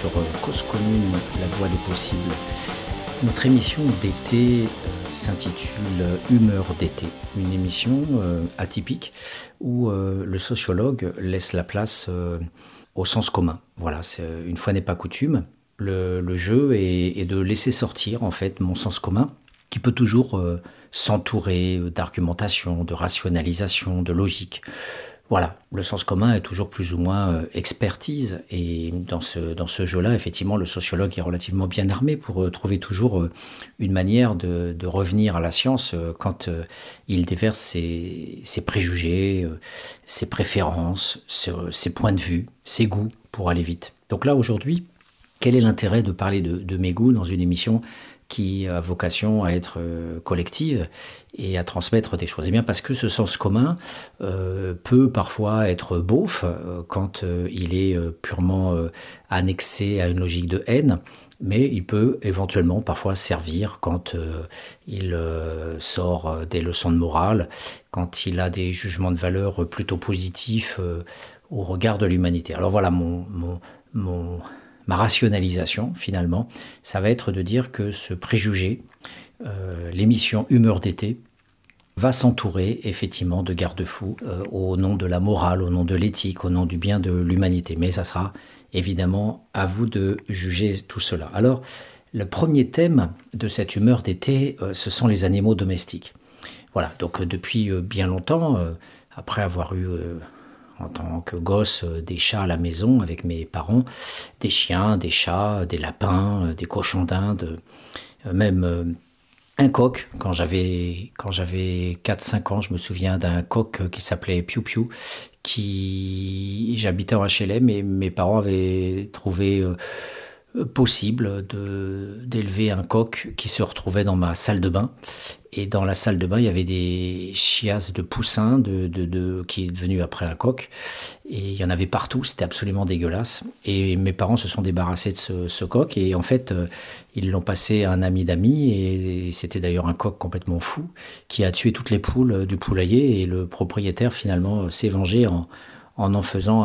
sur Cause Commune, la voie des possibles. Notre émission d'été s'intitule Humeur d'été, une émission atypique où le sociologue laisse la place au sens commun. Voilà, une fois n'est pas coutume. Le, jeu est, de laisser sortir en fait mon sens commun, qui peut toujours s'entourer d'argumentation, de rationalisation, de logique. Voilà, le sens commun est toujours plus ou moins euh, expertise. Et dans ce, dans ce jeu-là, effectivement, le sociologue est relativement bien armé pour euh, trouver toujours euh, une manière de, revenir à la science quand il déverse ses, préjugés, ses préférences, ses, points de vue, ses goûts pour aller vite. Donc là, aujourd'hui, quel est l'intérêt de parler de, de mes goûts dans une émission qui a vocation à être euh, collective et à transmettre des choses. Et eh bien parce que ce sens commun euh, peut parfois être beauf euh, quand il est purement annexé à une logique de haine, mais il peut éventuellement parfois servir quand il sort des leçons de morale, quand il a des jugements de valeur plutôt positifs au regard de l'humanité. Alors voilà mon, mon, mon ma rationalisation finalement, ça va être de dire que ce préjugé, euh, l'émission Humeur d'été, va s'entourer effectivement de garde-fous euh, au nom de la morale, au nom de l'éthique, au nom du bien de l'humanité. Mais ça sera évidemment à vous de juger tout cela. Alors, le premier thème de cette humeur d'été, euh, ce sont les animaux domestiques. Voilà, donc depuis bien longtemps, après avoir eu en tant que gosse euh, des chats à la maison avec mes parents, des chiens, des chats, des lapins, euh, des cochons d'Inde, euh, même un coq. Quand j'avais quand j'avais 4-5 ans, je me souviens d'un coq qui s'appelait Piu Piu, qui j'habitais en HLM et mes parents avaient trouvé possible d'élever un coq qui se retrouvait dans ma salle de bain. Et dans la salle de bain, il y avait des chiasses de poussins de, de, qui est devenu après un coq. Et il y en avait partout, c'était absolument dégueulasse. Et mes parents se sont débarrassés de ce, coq. Et en fait, euh, ils l'ont passé à un ami d'amis. Et c'était d'ailleurs un coq complètement fou qui a tué toutes les poules du poulailler. Et le propriétaire, finalement, s'est vengé en, en en faisant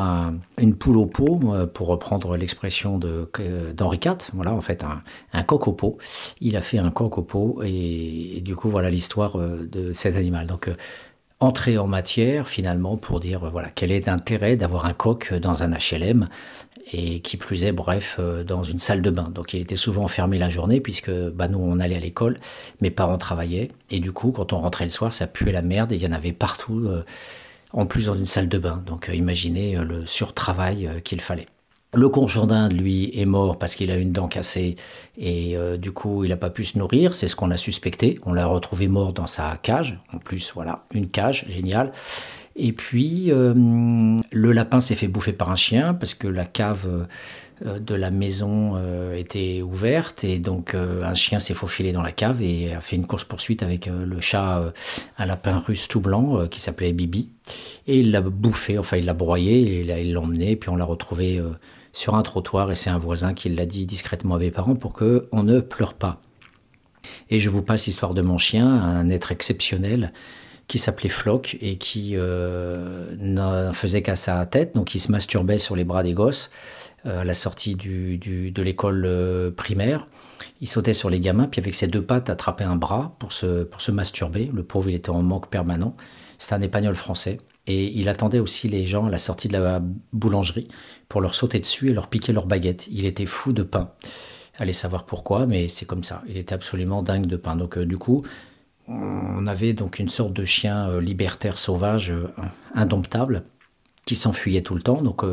une poule au pot, pour reprendre l'expression d'Henri IV, voilà, en fait, un, coq au pot. Il a fait un coq au pot, et, du coup, voilà l'histoire euh, de cet animal. Donc, euh, entrer en matière, finalement, pour dire, voilà, quel est l'intérêt d'avoir un coq dans un HLM, et qui plus est, bref, euh, dans une salle de bain. Donc, il était souvent enfermé la journée, puisque bah, nous, on allait à l'école, mes parents travaillaient, et du coup, quand on rentrait le soir, ça puait la merde, et il y en avait partout en plus dans une salle de bain. Donc euh, imaginez euh, le surtravail euh, qu'il fallait. Le conjoint d'Inde, lui, est mort parce qu'il a une dent cassée et du coup, il n'a pas pu se nourrir. C'est ce qu'on a suspecté. On l'a retrouvé mort dans sa cage. En plus, voilà, une cage, génial. Et puis, le lapin s'est fait bouffer par un chien parce que la cave de la maison euh, était ouverte et donc euh, un chien s'est faufilé dans la cave et a fait une course poursuite avec le chat, un lapin russe tout blanc qui s'appelait Bibi et il l'a bouffé, enfin il l'a broyé et il l'a emmené puis on l'a retrouvé sur un trottoir et c'est un voisin qui l'a dit discrètement à mes parents pour que on ne pleure pas. Et je vous passe l'histoire de mon chien, un être exceptionnel qui s'appelait Flock et qui ne faisait qu'à sa tête, donc il se masturbait sur les bras des gosses. Euh, à la sortie de l'école euh, primaire. Il sautait sur les gamins, puis avec ses deux pattes attrapait un bras pour se, masturber. Le pauvre, il était en manque permanent. C'était un épagnol français. Et il attendait aussi les gens à la sortie de la boulangerie pour leur sauter dessus et leur piquer leur baguette. Il était fou de pain. Allez savoir pourquoi, mais c'est comme ça. Il était absolument dingue de pain. Donc euh, du coup, on avait donc une sorte de chien libertaire sauvage, indomptable, qui s'enfuyait tout le temps. Donc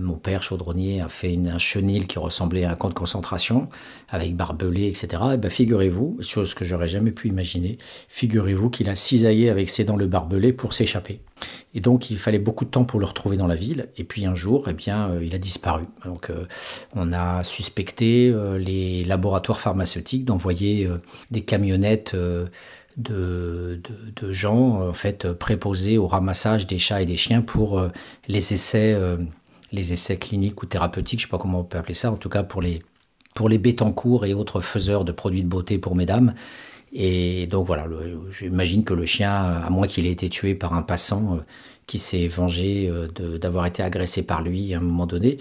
mon père chaudronnier a fait une, un chenil qui ressemblait à un camp de concentration, avec barbelé, etc. Et ben, figurez-vous, chose que j'aurais jamais pu imaginer, figurez-vous qu'il a cisaillé avec ses dents le barbelé pour s'échapper. Et donc il fallait beaucoup de temps pour le retrouver dans la ville. Et puis un jour, eh bien, euh, il a disparu. Donc euh, on a suspecté les laboratoires pharmaceutiques d'envoyer des camionnettes. De, de, gens en fait préposés au ramassage des chats et des chiens pour les essais les essais cliniques ou thérapeutiques, je ne sais pas comment on peut appeler ça, en tout cas pour les, pour les Bétancourt et autres faiseurs de produits de beauté pour mesdames. Et donc voilà, j'imagine que le chien, à moins qu'il ait été tué par un passant qui s'est vengé d'avoir été agressé par lui à un moment donné.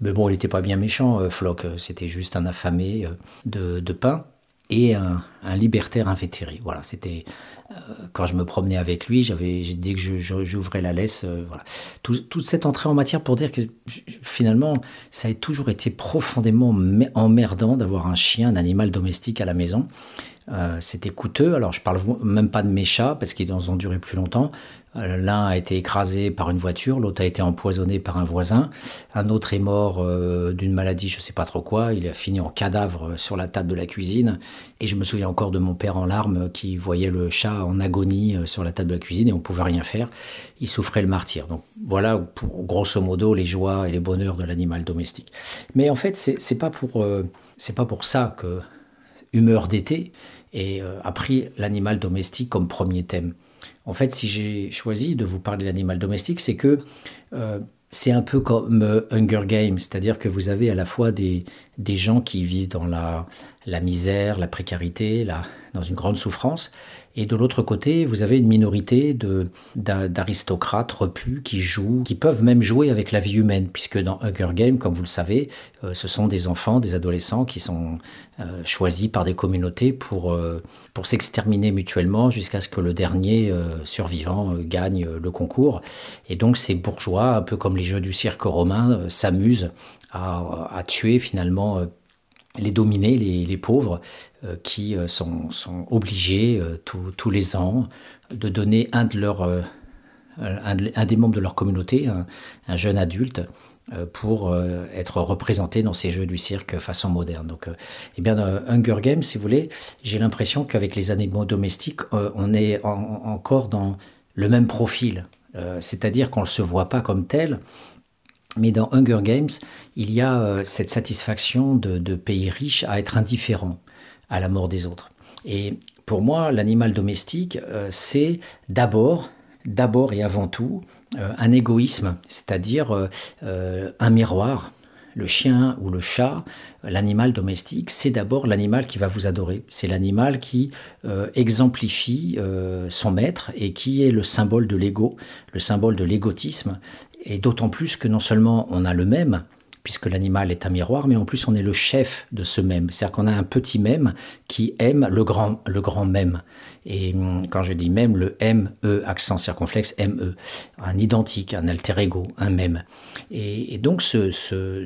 Mais bon, il n'était pas bien méchant, Flock. C'était juste un affamé de, pain et un, un libertaire invétéré. Voilà, c'était quand je me promenais avec lui, j'avais dit que j'ouvrais la laisse. Euh, voilà. toute cette entrée en matière pour dire que finalement, ça a toujours été profondément emmerdant d'avoir un chien, un animal domestique à la maison. Euh, c'était coûteux. Alors, je parle même pas de mes chats parce qu'ils ont duré plus longtemps. Euh, l'un a été écrasé par une voiture, l'autre a été empoisonné par un voisin, un autre est mort euh, d'une maladie, je ne sais pas trop quoi, il a fini en cadavre sur la table de la cuisine. Et je me souviens encore de mon père en larmes qui voyait le chat en agonie euh, sur la table de la cuisine et on ne pouvait rien faire. Il souffrait le martyr. Donc voilà, pour, grosso modo, les joies et les bonheurs de l'animal domestique. Mais en fait, c'est pas pour pas pour ça que Humeur d'été a pris l'animal domestique comme premier thème. En fait, si j'ai choisi de vous parler de l'animal domestique, c'est que euh, c'est un peu comme euh, Hunger Games, c'est-à-dire que vous avez à la fois des, gens qui vivent dans la, misère, la précarité, dans une grande souffrance, et de l'autre côté, vous avez une minorité d'aristocrates repus qui jouent, qui peuvent même jouer avec la vie humaine, puisque dans Hunger Games, comme vous le savez, euh, ce sont des enfants, des adolescents qui sont euh, choisis par des communautés pour, euh, pour s'exterminer mutuellement jusqu'à ce que le dernier survivant gagne le concours. Et donc ces bourgeois, un peu comme les jeux du cirque romain, s'amusent à, tuer finalement les dominés, les, pauvres, qui euh, sont, obligés euh, tous les ans de donner un, de leurs, un, des membres de leur communauté, un, jeune adulte, pour être représenté dans ces jeux du cirque façon moderne. Donc, eh bien, Hunger Games, si vous voulez, j'ai l'impression qu'avec les animaux domestiques, on est encore dans le même profil. C'est-à-dire qu'on ne se voit pas comme tel, mais dans Hunger Games, il y a euh, cette satisfaction de, pays riches à être indifférents à la mort des autres. Et pour moi, l'animal domestique, euh, c'est d'abord, d'abord et avant tout, euh, un égoïsme, c'est-à-dire un miroir. Le chien ou le chat, l'animal domestique, c'est d'abord l'animal qui va vous adorer. C'est l'animal qui exemplifie son maître et qui est le symbole de l'ego, le symbole de l'égotisme et d'autant plus que non seulement on a le même, puisque l'animal est un miroir, mais en plus on est le chef de ce même. C'est-à-dire qu'on a un petit même qui aime le grand, le grand même. Et hum, quand je dis même, le M, E, accent circonflexe, M, E, un identique, un alter ego, un même. Et, donc ce,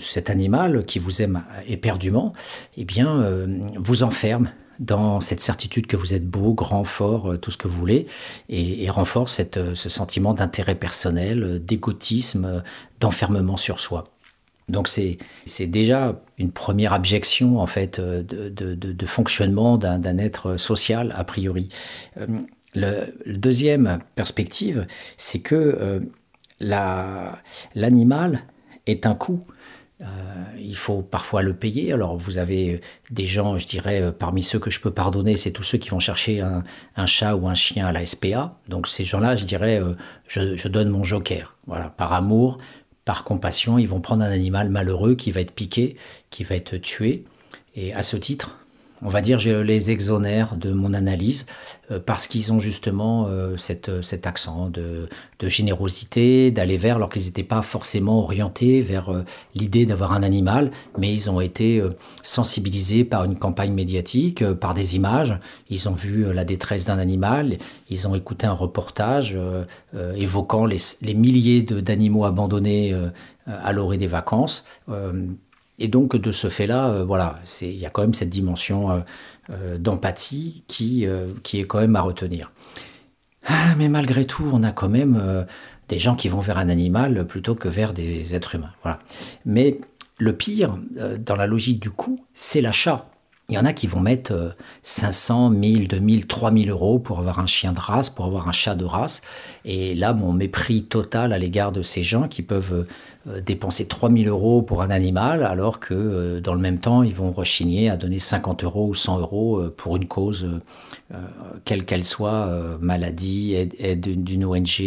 cet animal qui vous aime éperdument, eh bien, euh, vous enferme dans cette certitude que vous êtes beau, grand, fort, euh, tout ce que vous voulez, et, renforce cette, euh, ce sentiment d'intérêt personnel, d'égotisme, d'enfermement sur soi. Donc c'est déjà une première abjection en fait de, de, de, fonctionnement d'un être social a priori. Le, deuxième perspective, c'est que l'animal est un euh, il faut parfois le payer. Alors vous avez des gens, je dirais, euh, parmi ceux que je peux pardonner, c'est tous ceux qui vont chercher un, chat ou un chien à la SPA. Donc ces gens-là, je dirais, euh, je, donne mon joker. Voilà, par amour, par compassion, ils vont prendre un animal malheureux qui va être piqué, qui va être tué. Et à ce titre, on va dire, je les exonère de mon analyse euh, parce qu'ils ont justement euh, cette, cet accent de, générosité, d'aller vers, alors qu'ils n'étaient pas forcément orientés vers euh, l'idée d'avoir un animal, mais ils ont été sensibilisés par une campagne médiatique, par des images. Ils ont vu la détresse d'un animal, ils ont écouté un reportage évoquant les, les milliers d'animaux abandonnés à l'orée des vacances et donc de ce fait-là, euh, voilà, il y a quand même cette dimension euh, euh, d'empathie qui, est quand même à retenir. Ah, mais malgré tout, on a quand même des gens qui vont vers un animal plutôt que vers des êtres humains. Voilà. Mais le pire, dans la logique du coût, c'est l'achat. Il y en a qui vont mettre 500, 1000, 2000, 3000 euros pour avoir un chien de race, pour avoir un chat de race. Et là, mon mépris total à l'égard de ces gens qui peuvent dépenser 3000 euros pour un animal, alors que euh, dans le même temps, ils vont rechigner à donner 50 euros ou 100 euros euh, pour une cause, quelle qu'elle soit, maladie, aide, d'une ONG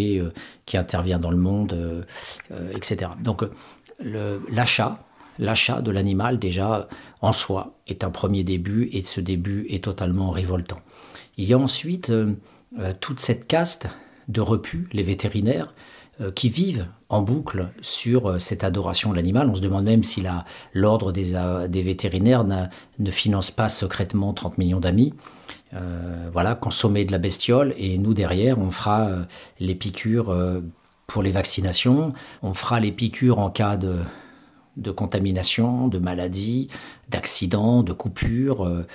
qui intervient dans le monde, etc. Donc l'achat, l'achat de l'animal déjà en soi est un premier début et ce début est totalement révoltant. Il y a ensuite euh, euh, toute cette caste de repus, les vétérinaires, euh, qui vivent en boucle sur cette adoration de l'animal. On se demande même si l'ordre des, des, vétérinaires ne finance pas secrètement 30 millions d'amis. voilà, consommer de la bestiole et nous derrière, on fera les piqûres pour les vaccinations, on fera les piqûres en cas de, contamination, de maladie, d'accident, de coupure, euh,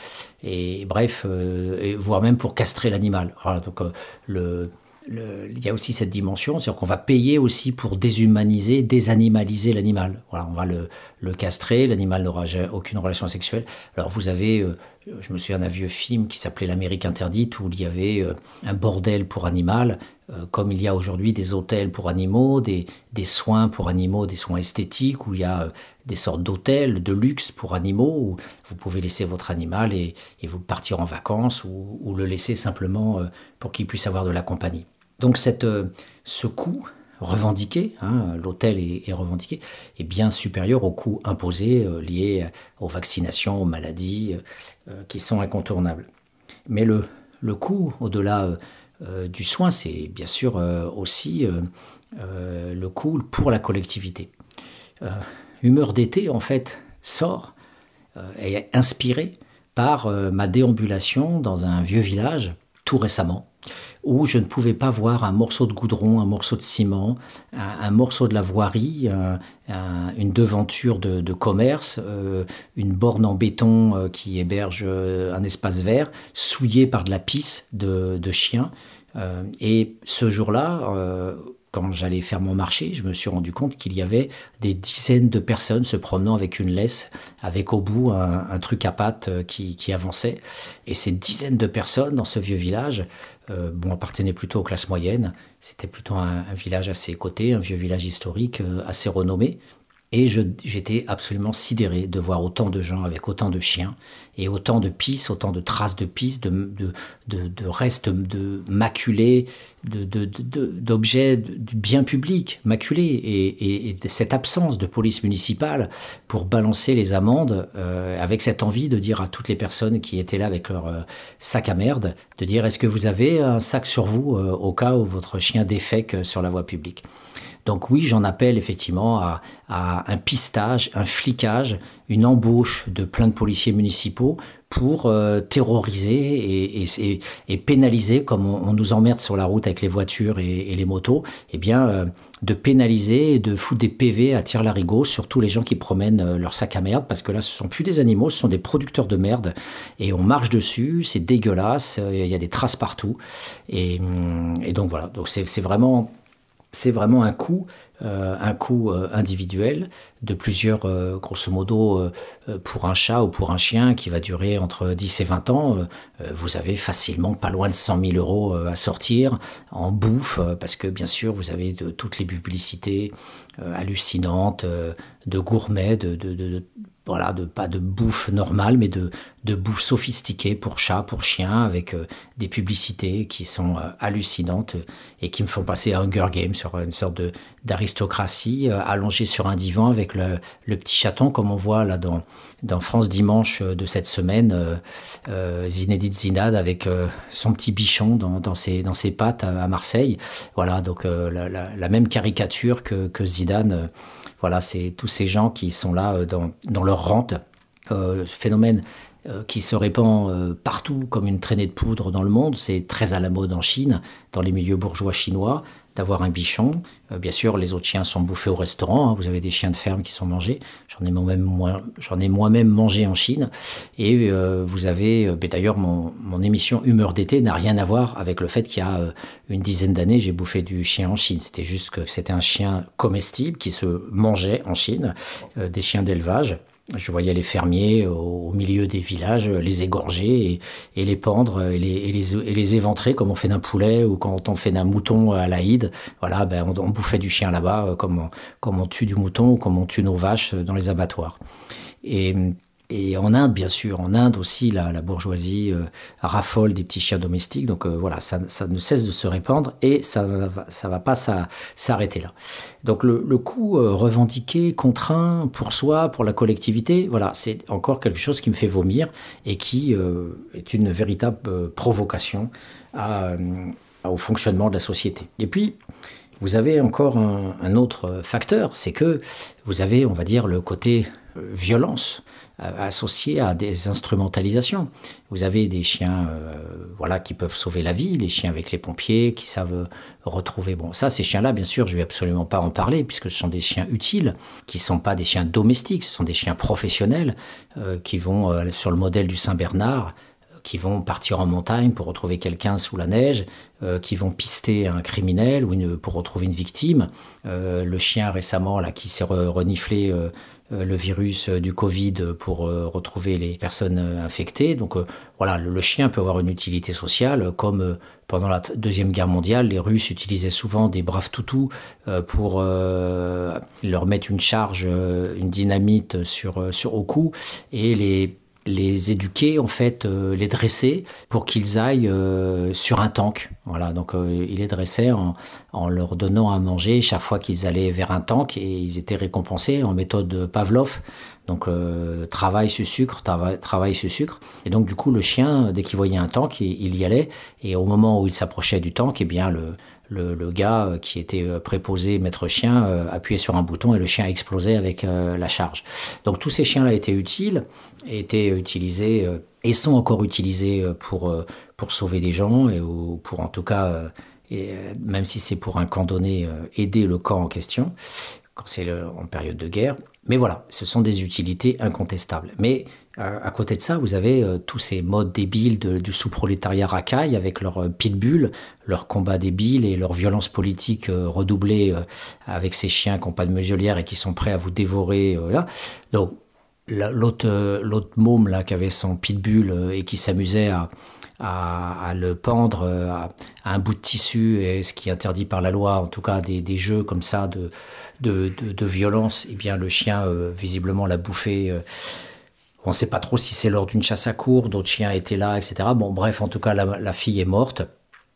et bref, euh, voire même pour castrer l'animal. donc euh, il y a aussi cette dimension, c'est-à-dire qu'on va payer aussi pour déshumaniser, désanimaliser l'animal. Voilà, on va le, le castrer, l'animal n'aura aucune relation sexuelle. Alors vous avez, je me souviens d'un vieux film qui s'appelait L'Amérique interdite, où il y avait un bordel pour animal, euh, comme il y a aujourd'hui des hôtels pour animaux, des, soins pour animaux, des soins esthétiques, où il y a euh, des sortes d'hôtels de luxe pour animaux, où vous pouvez laisser votre animal et, vous partir en vacances ou, le laisser simplement euh, pour qu'il puisse avoir de la compagnie. Donc cette, ce coût revendiqué, hein, l'hôtel est, revendiqué, est bien supérieur au coût imposé lié aux vaccinations, aux maladies qui sont incontournables. Mais le, coût, au-delà euh, du soin, c'est bien sûr euh, aussi euh, le coût pour la collectivité. Humeur d'été, en fait, sort, est inspiré par ma déambulation dans un vieux village tout récemment, où je ne pouvais pas voir un morceau de goudron, un morceau de ciment, un, morceau de la voirie, une devanture de, commerce, une borne en béton qui héberge un espace vert, souillé par de la pisse de, de chiens. Euh, et ce jour-là, euh, quand j'allais faire mon marché, je me suis rendu compte qu'il y avait des dizaines de personnes se promenant avec une laisse, avec au bout un, truc à pattes euh, qui, avançait. Et ces dizaines de personnes dans ce vieux village, bon, appartenaient plutôt aux classes moyennes. C'était plutôt un, village assez coté, un vieux village historique assez renommé. Et j'étais absolument sidéré de voir autant de gens avec autant de chiens et autant de pistes, autant de traces de pistes, de, restes de maculés, d'objets du bien public maculés. Et, et, cette absence de police municipale pour balancer les amendes, euh, avec cette envie de dire à toutes les personnes qui étaient là avec leur euh, sac à merde, de dire est-ce que vous avez un sac sur vous euh, au cas où votre chien défèque sur la voie publique? Donc oui, j'en appelle effectivement à, un pistage, un flicage, une embauche de plein de policiers municipaux pour euh, terroriser et, pénaliser, comme on, nous emmerde sur la route avec les voitures et, les motos, eh bien, euh, de pénaliser et de foutre des PV à tir-larigot sur tous les gens qui promènent euh, leur sac à merde, parce que là, ce sont plus des animaux, ce sont des producteurs de merde, et on marche dessus, c'est dégueulasse, il y a des traces partout, et, et donc voilà, donc c'est vraiment c'est vraiment un coût, euh, un coût euh, individuel de plusieurs, euh, grosso modo, pour un chat ou pour un chien qui va durer entre 10 et 20 ans, vous avez facilement pas loin de 100 000 euros à sortir en bouffe, parce que bien sûr, vous avez toutes les publicités hallucinantes de gourmets, de voilà, de, pas de bouffe normale, mais de, de bouffe sophistiquée pour chat, pour chien, avec euh, des publicités qui sont euh, hallucinantes et qui me font passer à Hunger Games sur une sorte d'aristocratie euh, allongée sur un divan avec le, le, petit chaton, comme on voit là dans, dans France Dimanche de cette semaine, Zinedine Zinad avec son petit bichon dans, dans, ses, dans ses pattes à, Marseille. Voilà, donc la, la, même caricature que, que Zidane voilà, c'est tous ces gens qui sont là euh, dans, leur rente. Euh, ce phénomène euh, qui se répand partout comme une traînée de poudre dans le monde. C'est très à la mode en Chine, dans les milieux bourgeois chinois d'avoir un bichon. Euh, bien sûr, les autres chiens sont bouffés au restaurant. Hein. Vous avez des chiens de ferme qui sont mangés. J'en ai moi-même moi-même mangé en Chine. Et euh, vous avez, euh, d'ailleurs, mon, mon, émission Humeur d'été n'a rien à voir avec le fait qu'il y a une dizaine d'années, j'ai bouffé du chien en Chine. C'était juste que c'était un chien comestible qui se mangeait en Chine, des chiens d'élevage. Je voyais les fermiers au, milieu des villages les égorger et, les pendre et les, et, les, éventrer comme on fait d'un poulet ou quand on fait d'un mouton à l'Aïd. Voilà, ben on, bouffait du chien là-bas euh, comme on, comme on tue du mouton ou comme on tue nos vaches dans les abattoirs. Et Et en Inde, bien sûr, en Inde aussi, la, bourgeoisie euh, raffole des petits chiens domestiques. Donc euh, voilà, ça, ne cesse de se répandre et ça ne va pas s'arrêter là. Donc le, le coût euh, revendiqué, contraint pour soi, pour la collectivité, voilà, c'est encore quelque chose qui me fait vomir et qui est une véritable provocation au fonctionnement de la société. Et puis, vous avez encore un autre facteur, c'est que vous avez, on va dire, le côté violence. Euh, associés à des instrumentalisations. Vous avez des chiens euh, voilà, qui peuvent sauver la vie, les chiens avec les pompiers, qui savent retrouver. Bon, ça, ces chiens-là, bien sûr, je ne vais absolument pas en parler, puisque ce sont des chiens utiles, qui ne sont pas des chiens domestiques, ce sont des chiens professionnels, euh, qui vont, sur le modèle du Saint-Bernard, qui vont partir en montagne pour retrouver quelqu'un sous la neige, qui vont pister un criminel ou pour retrouver une victime. le chien récemment là qui s'est reniflé le virus euh, du Covid pour euh, retrouver les personnes infectées. Donc voilà, le, chien peut avoir une utilité sociale, comme pendant la Deuxième Guerre mondiale, les Russes utilisaient souvent des braves toutous pour leur mettre une charge, une dynamite sur, sur au cou, et les les éduquer, en fait, euh, les dresser pour qu'ils aillent euh, sur un tank. Voilà, donc euh, il les dressait en, en, leur donnant à manger chaque fois qu'ils allaient vers un tank et ils étaient récompensés en méthode Pavlov. Donc travail sur sucre, travail, travail sucre. Et donc du coup le chien, dès qu'il voyait un tank, il, y allait. Et au moment où il s'approchait du tank, eh bien le, le, gars euh, qui était euh, préposé maître chien euh, appuyait sur un bouton et le chien explosait avec la charge. Donc tous ces chiens-là étaient utiles, étaient utilisés et sont encore utilisés pour, pour sauver des gens et pour en tout cas, même si c'est pour un camp donné, aider le camp en question quand c'est en période de guerre. Mais voilà, ce sont des utilités incontestables. Mais à côté de ça, vous avez euh, tous ces modes débiles du sous-prolétariat racaille avec leur euh, pitbull, leur combat débile et leur violence politique redoublée avec ces chiens qui n'ont pas de muselière et qui sont prêts à vous dévorer. là. Donc l'autre môme là qui avait son pitbull et qui s'amusait à, le pendre à, un bout de tissu, et ce qui est interdit par la loi, en tout cas des, jeux comme ça de, violence, eh bien le chien visiblement l'a bouffé on ne sait pas trop si c'est lors d'une chasse à cour, d'autres chiens étaient là, etc. Bon, bref, en tout cas, la, fille est morte.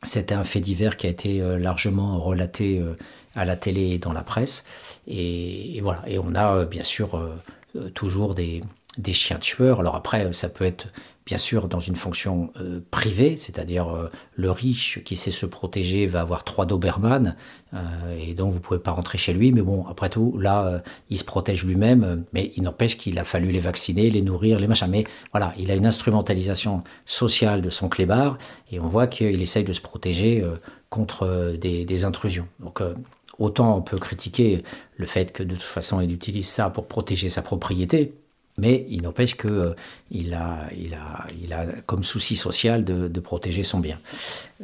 C'était un fait divers qui a été euh, largement relaté euh, à la télé et dans la presse. Et, voilà. Et on a euh, bien sûr toujours des, des chiens tueurs. Alors après, ça peut être bien sûr dans une fonction euh, privée, c'est-à-dire euh, le riche qui sait se protéger va avoir trois Doberman euh, et donc vous pouvez pas rentrer chez lui. Mais bon, après tout, là, il se protège lui-même, mais il n'empêche qu'il a fallu les vacciner, les nourrir, les machins. Mais voilà, il a une instrumentalisation sociale de son clébard et on voit qu'il essaye de se protéger contre des, des, intrusions. Donc autant on peut critiquer le fait que de toute façon il utilise ça pour protéger sa propriété, mais il n'empêche qu'il euh, a, il a, comme souci social de, protéger son bien.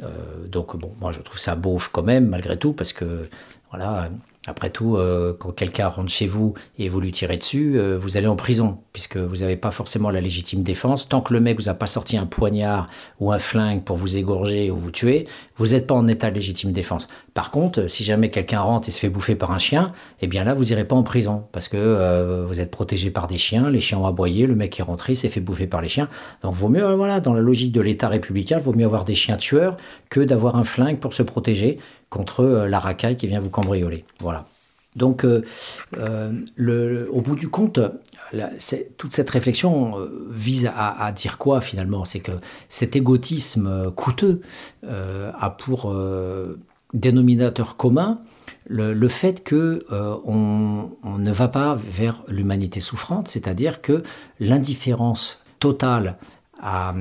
Euh, donc bon, moi je trouve ça beauf quand même, malgré tout, parce que voilà, après tout, euh, quand quelqu'un rentre chez vous et vous lui tirez dessus, vous allez en prison, puisque vous n'avez pas forcément la légitime défense. Tant que le mec vous a pas sorti un poignard ou un flingue pour vous égorger ou vous tuer, vous n'êtes pas en état de légitime défense. Par contre, si jamais quelqu'un rentre et se fait bouffer par un chien, eh bien là, vous irez pas en prison, parce que euh, vous êtes protégé par des chiens, les chiens ont aboyé, le mec est rentré, s'est fait bouffer par les chiens. Donc vaut mieux, voilà, dans la logique de l'État républicain, vaut mieux avoir des chiens tueurs que d'avoir un flingue pour se protéger contre euh, la racaille qui vient vous cambrioler. Voilà. Donc, euh, euh, au bout du compte, toute cette réflexion vise à, dire quoi finalement? C'est que cet égotisme coûteux a pour dénominateur commun le, fait que on, ne va pas vers l'humanité souffrante, c'est-à-dire que l'indifférence totale à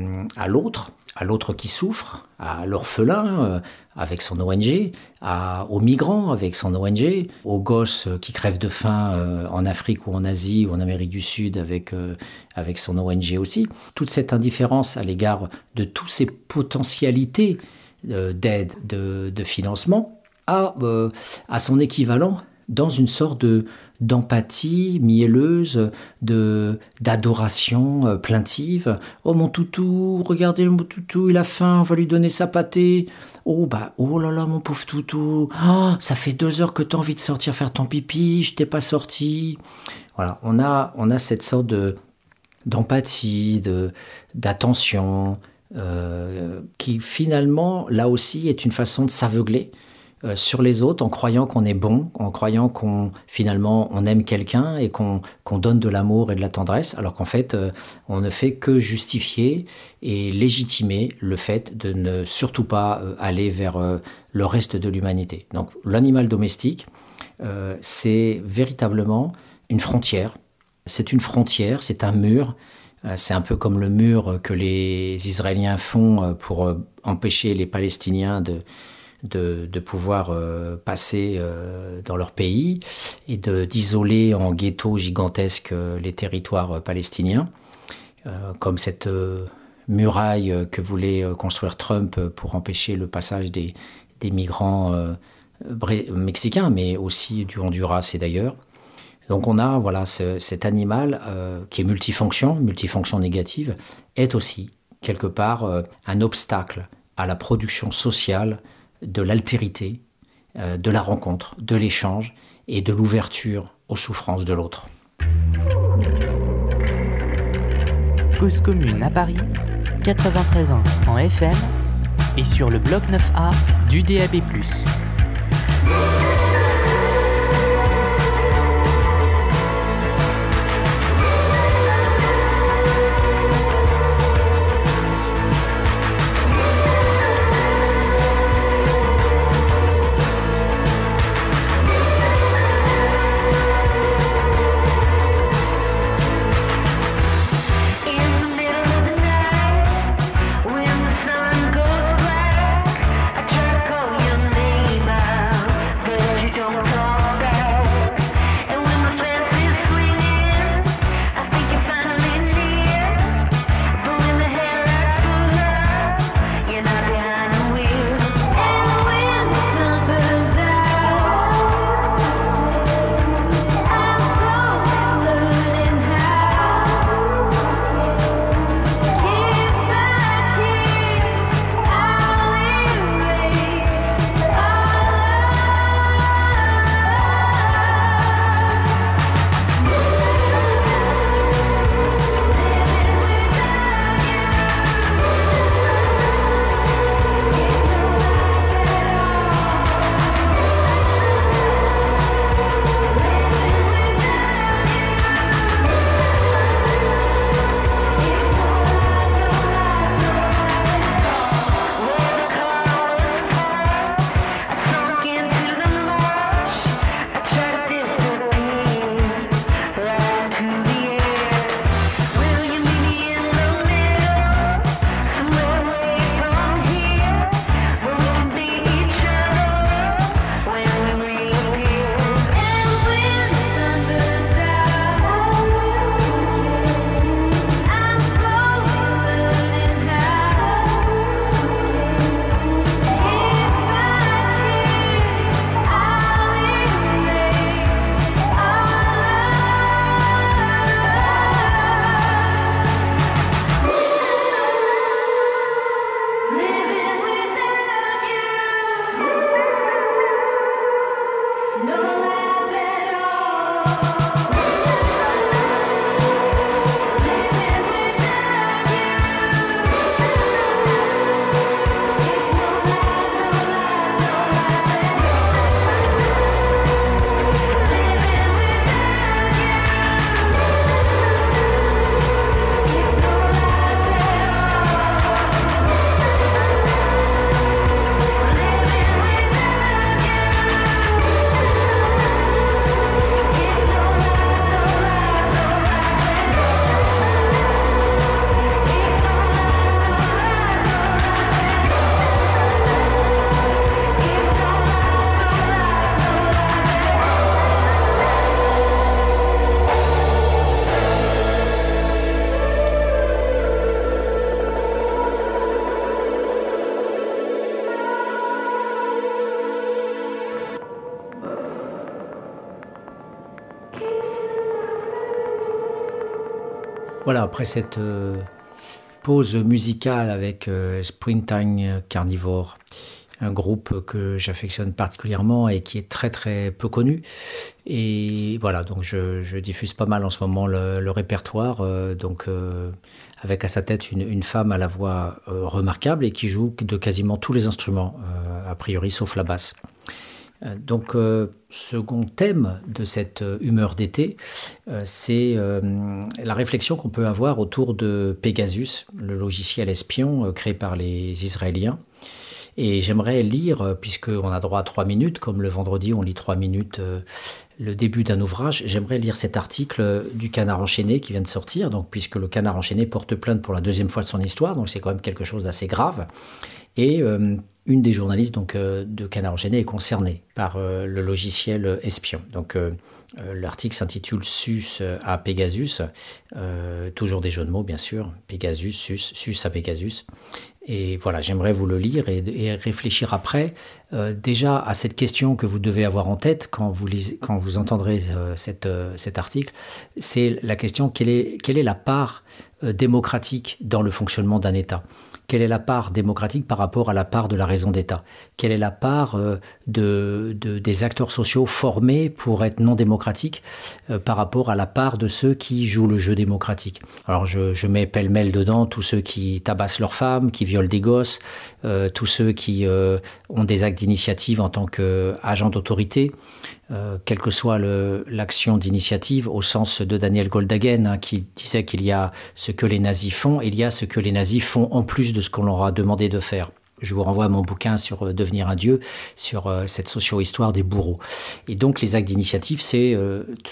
l'autre, à l'autre qui souffre, à l'orphelin euh, avec son ONG, à, aux migrants avec son ONG, aux gosses qui crèvent de faim euh, en Afrique ou en Asie ou en Amérique du Sud avec, euh, avec son ONG aussi. Toute cette indifférence à l'égard de toutes ces potentialités d'aide, de, de, financement, a, a son équivalent dans une sorte de d'empathie mielleuse, de d'adoration euh, plaintive. Oh mon toutou, regardez mon toutou, il a faim, on va lui donner sa pâtée. Oh bah oh là là mon pauvre toutou, ah, ça fait deux heures que tu as envie de sortir faire ton pipi, je t'ai pas sorti. Voilà, on a on a cette sorte de d'empathie, d'attention, qui finalement, là aussi, est une façon de s'aveugler euh, sur les autres en croyant qu'on est bon, en croyant qu'on finalement on aime quelqu'un et qu'on donne de l'amour et de la tendresse, alors qu'en fait euh, on ne fait que justifier et légitimer le fait de ne surtout pas euh, aller vers le reste de l'humanité. Donc l'animal domestique, c'est véritablement une frontière. C'est une frontière, c'est un mur. C'est un peu comme le mur que les Israéliens font pour empêcher les Palestiniens de, de, pouvoir euh, passer euh, dans leur pays et d'isoler en ghetto gigantesques euh, les territoires palestiniens, comme cette muraille que voulait construire Trump pour empêcher le passage des, des migrants mexicains, mais aussi du Honduras et d'ailleurs. Donc on a voilà cet animal qui est multifonction, multifonction négative, est aussi quelque part un obstacle à la production sociale de l'altérité, euh, de la rencontre, de l'échange et de l'ouverture aux souffrances de l'autre. Cause commune à Paris, 93 ans en FM et sur le bloc 9A du DAB+. Après cette euh, pause musicale avec euh, Springtime Carnivore, un groupe que j'affectionne particulièrement et qui est très très peu connu. Et voilà, donc je, diffuse pas mal en ce moment le, répertoire, euh, donc avec à sa tête une, femme à la voix remarquable et qui joue de quasiment tous les instruments, a priori sauf la basse. Donc, second thème de cette humeur d'été, c'est la réflexion qu'on peut avoir autour de Pegasus, le logiciel espion créé par les Israéliens. Et j'aimerais lire, euh, puisqu'on a droit à trois minutes, comme le vendredi on lit trois minutes euh, le début d'un ouvrage, j'aimerais lire cet article du Canard enchaîné qui vient de sortir, donc puisque le Canard enchaîné porte plainte pour la deuxième fois de son histoire, donc c'est quand même quelque chose d'assez grave. Et euh, une des journalistes donc, de Canard enchaîné est concernée par le logiciel espion. Donc l'article s'intitule Sus à Pegasus, toujours des jeux de mots bien sûr, Pegasus, Sus, Sus à Pegasus. Et voilà, j'aimerais vous le lire et, réfléchir après euh, déjà à cette question que vous devez avoir en tête quand vous, lisez, quand vous entendrez euh, euh, cet article. C'est la question quelle est, quelle est la part démocratique dans le fonctionnement d'un État? Quelle est la part démocratique par rapport à la part de la raison d'État? Quelle est la part euh, de, des acteurs sociaux formés pour être non démocratiques euh, par rapport à la part de ceux qui jouent le jeu démocratique Alors je, mets pêle-mêle dedans tous ceux qui tabassent leurs femmes, qui violent des gosses, euh, tous ceux qui ont des actes d'initiative en tant qu'agents d'autorité, euh, quelle que soit l'action d'initiative, au sens de Daniel Goldhagen, hein, qui disait qu'il y a ce que les nazis font, il y a ce que les nazis font en plus de ce qu'on leur a demandé de faire. Je vous renvoie à mon bouquin sur euh, devenir un dieu, sur euh, cette socio-histoire des bourreaux. Et donc les actes d'initiative, c'est,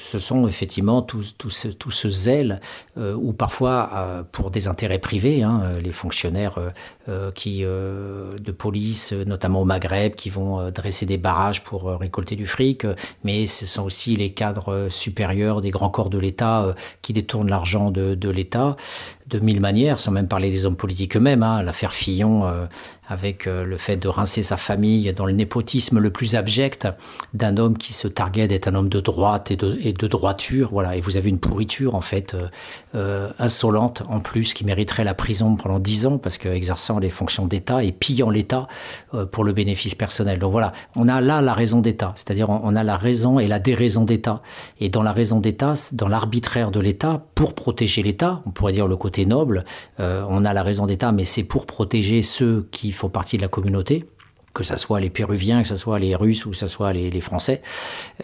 ce sont effectivement tout, ce, zèle, ou parfois pour des intérêts privés, hein, les fonctionnaires euh, qui, euh, de police, notamment au Maghreb, qui vont euh, dresser des barrages pour récolter du fric, mais ce sont aussi les cadres supérieurs des grands corps de l'État qui détournent l'argent de l'État de mille manières, sans même parler des hommes politiques eux-mêmes. Hein. L'affaire Fillon, avec le fait de rincer sa famille dans le népotisme le plus abject d'un homme qui se targuait d'être un homme de droite et de, et de, droiture. Voilà. Et vous avez une pourriture, en fait, insolente, en plus, qui mériterait la prison pendant dix ans, parce qu'exerçant les fonctions d'État et pillant l'État euh, pour le bénéfice personnel. Donc voilà, on a là la raison d'État, c'est-à-dire on a la raison et la déraison d'État. Et dans la raison d'État, dans l'arbitraire de l'État, pour protéger l'État, on pourrait dire le côté noble, euh, on a la raison d'État, mais c'est pour protéger ceux qui font partie de la communauté que ce soit les Péruviens, que ce soit les Russes ou que ce soit les, Français.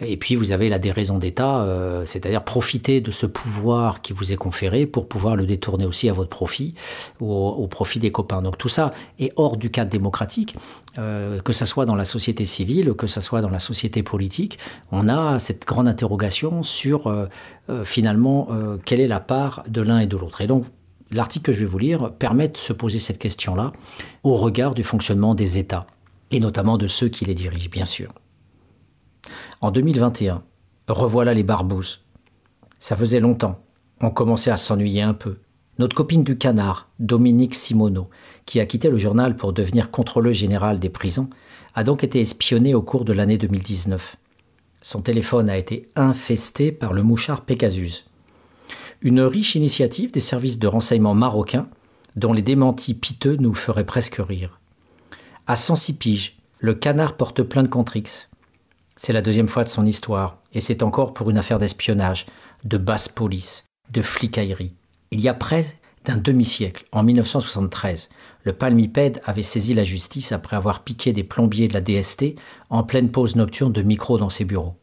Et puis vous avez la déraison d'État, euh, c'est-à-dire profiter de ce pouvoir qui vous est conféré pour pouvoir le détourner aussi à votre profit ou au, profit des copains. Donc tout ça est hors du cadre démocratique, euh, que ce soit dans la société civile, que ce soit dans la société politique. On a cette grande interrogation sur euh, finalement quelle est la part de l'un et de l'autre. Et donc l'article que je vais vous lire permet de se poser cette question-là au regard du fonctionnement des États et notamment de ceux qui les dirigent, bien sûr. En 2021, revoilà les barbouzes. Ça faisait longtemps, on commençait à s'ennuyer un peu. Notre copine du canard, Dominique Simoneau, qui a quitté le journal pour devenir contrôleur général des prisons, a donc été espionnée au cours de l'année 2019. Son téléphone a été infesté par le mouchard Pegasus. Une riche initiative des services de renseignement marocains dont les démentis piteux nous feraient presque rire. À 106 piges, le canard porte plainte contre X. C'est la deuxième fois de son histoire, et c'est encore pour une affaire d'espionnage, de basse police, de flicaillerie. Il y a près d'un demi-siècle, en 1973, le palmipède avait saisi la justice après avoir piqué des plombiers de la DST en pleine pause nocturne de micro dans ses bureaux.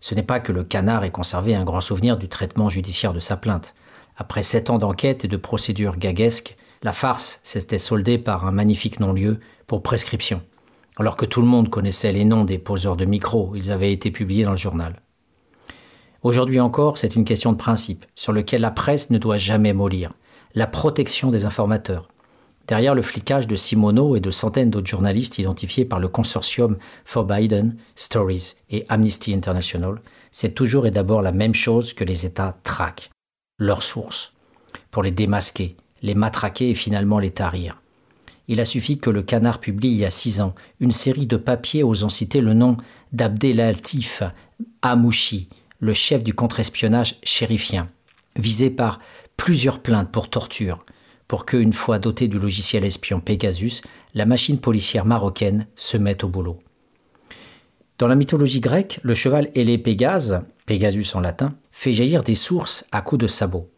Ce n'est pas que le canard ait conservé un grand souvenir du traitement judiciaire de sa plainte. Après sept ans d'enquête et de procédures gaguesques, la farce s'était soldée par un magnifique non-lieu pour prescription. Alors que tout le monde connaissait les noms des poseurs de micro, ils avaient été publiés dans le journal. Aujourd'hui encore, c'est une question de principe, sur lequel la presse ne doit jamais mollir. La protection des informateurs. Derrière le flicage de Simoneau et de centaines d'autres journalistes identifiés par le consortium For Biden, Stories et Amnesty International, c'est toujours et d'abord la même chose que les États traquent. Leurs sources. Pour les démasquer, les matraquer et finalement les tarir. Il a suffi que le canard publie il y a six ans une série de papiers osant citer le nom d'Abdelatif Amouchi, le chef du contre-espionnage chérifien, visé par plusieurs plaintes pour torture, pour que, une fois dotée du logiciel espion Pegasus, la machine policière marocaine se mette au boulot. Dans la mythologie grecque, le cheval ailé Pégase, Pegasus en latin, fait jaillir des sources à coups de sabots.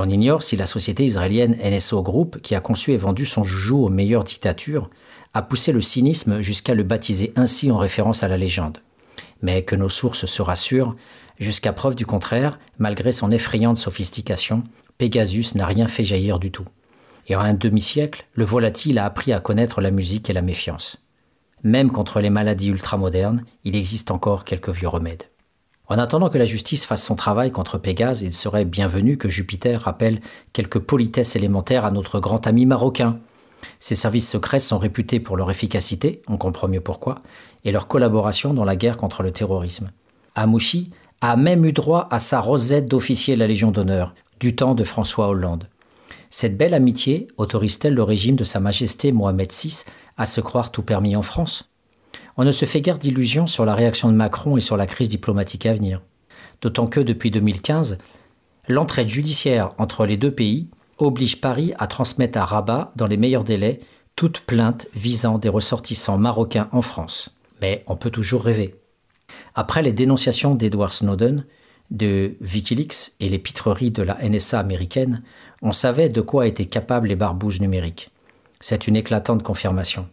On ignore si la société israélienne NSO Group, qui a conçu et vendu son joujou aux meilleures dictatures, a poussé le cynisme jusqu'à le baptiser ainsi en référence à la légende. Mais que nos sources se rassurent, jusqu'à preuve du contraire, malgré son effrayante sophistication, Pegasus n'a rien fait jaillir du tout. Et en un demi-siècle, le volatile a appris à connaître la musique et la méfiance. Même contre les maladies ultramodernes, il existe encore quelques vieux remèdes. En attendant que la justice fasse son travail contre Pégase, il serait bienvenu que Jupiter rappelle quelques politesses élémentaires à notre grand ami marocain. Ses services secrets sont réputés pour leur efficacité, on comprend mieux pourquoi, et leur collaboration dans la guerre contre le terrorisme. Amouchi a même eu droit à sa rosette d'officier de la Légion d'honneur, du temps de François Hollande. Cette belle amitié autorise-t-elle le régime de Sa Majesté Mohamed VI à se croire tout permis en France? On ne se fait guère d'illusions sur la réaction de Macron et sur la crise diplomatique à venir. D'autant que, depuis 2015, l'entraide judiciaire entre les deux pays oblige Paris à transmettre à Rabat, dans les meilleurs délais, toute plainte visant des ressortissants marocains en France. Mais on peut toujours rêver. Après les dénonciations d'Edward Snowden, de Wikileaks et les pitreries de la NSA américaine, on savait de quoi étaient capables les barbouzes numériques. C'est une éclatante confirmation.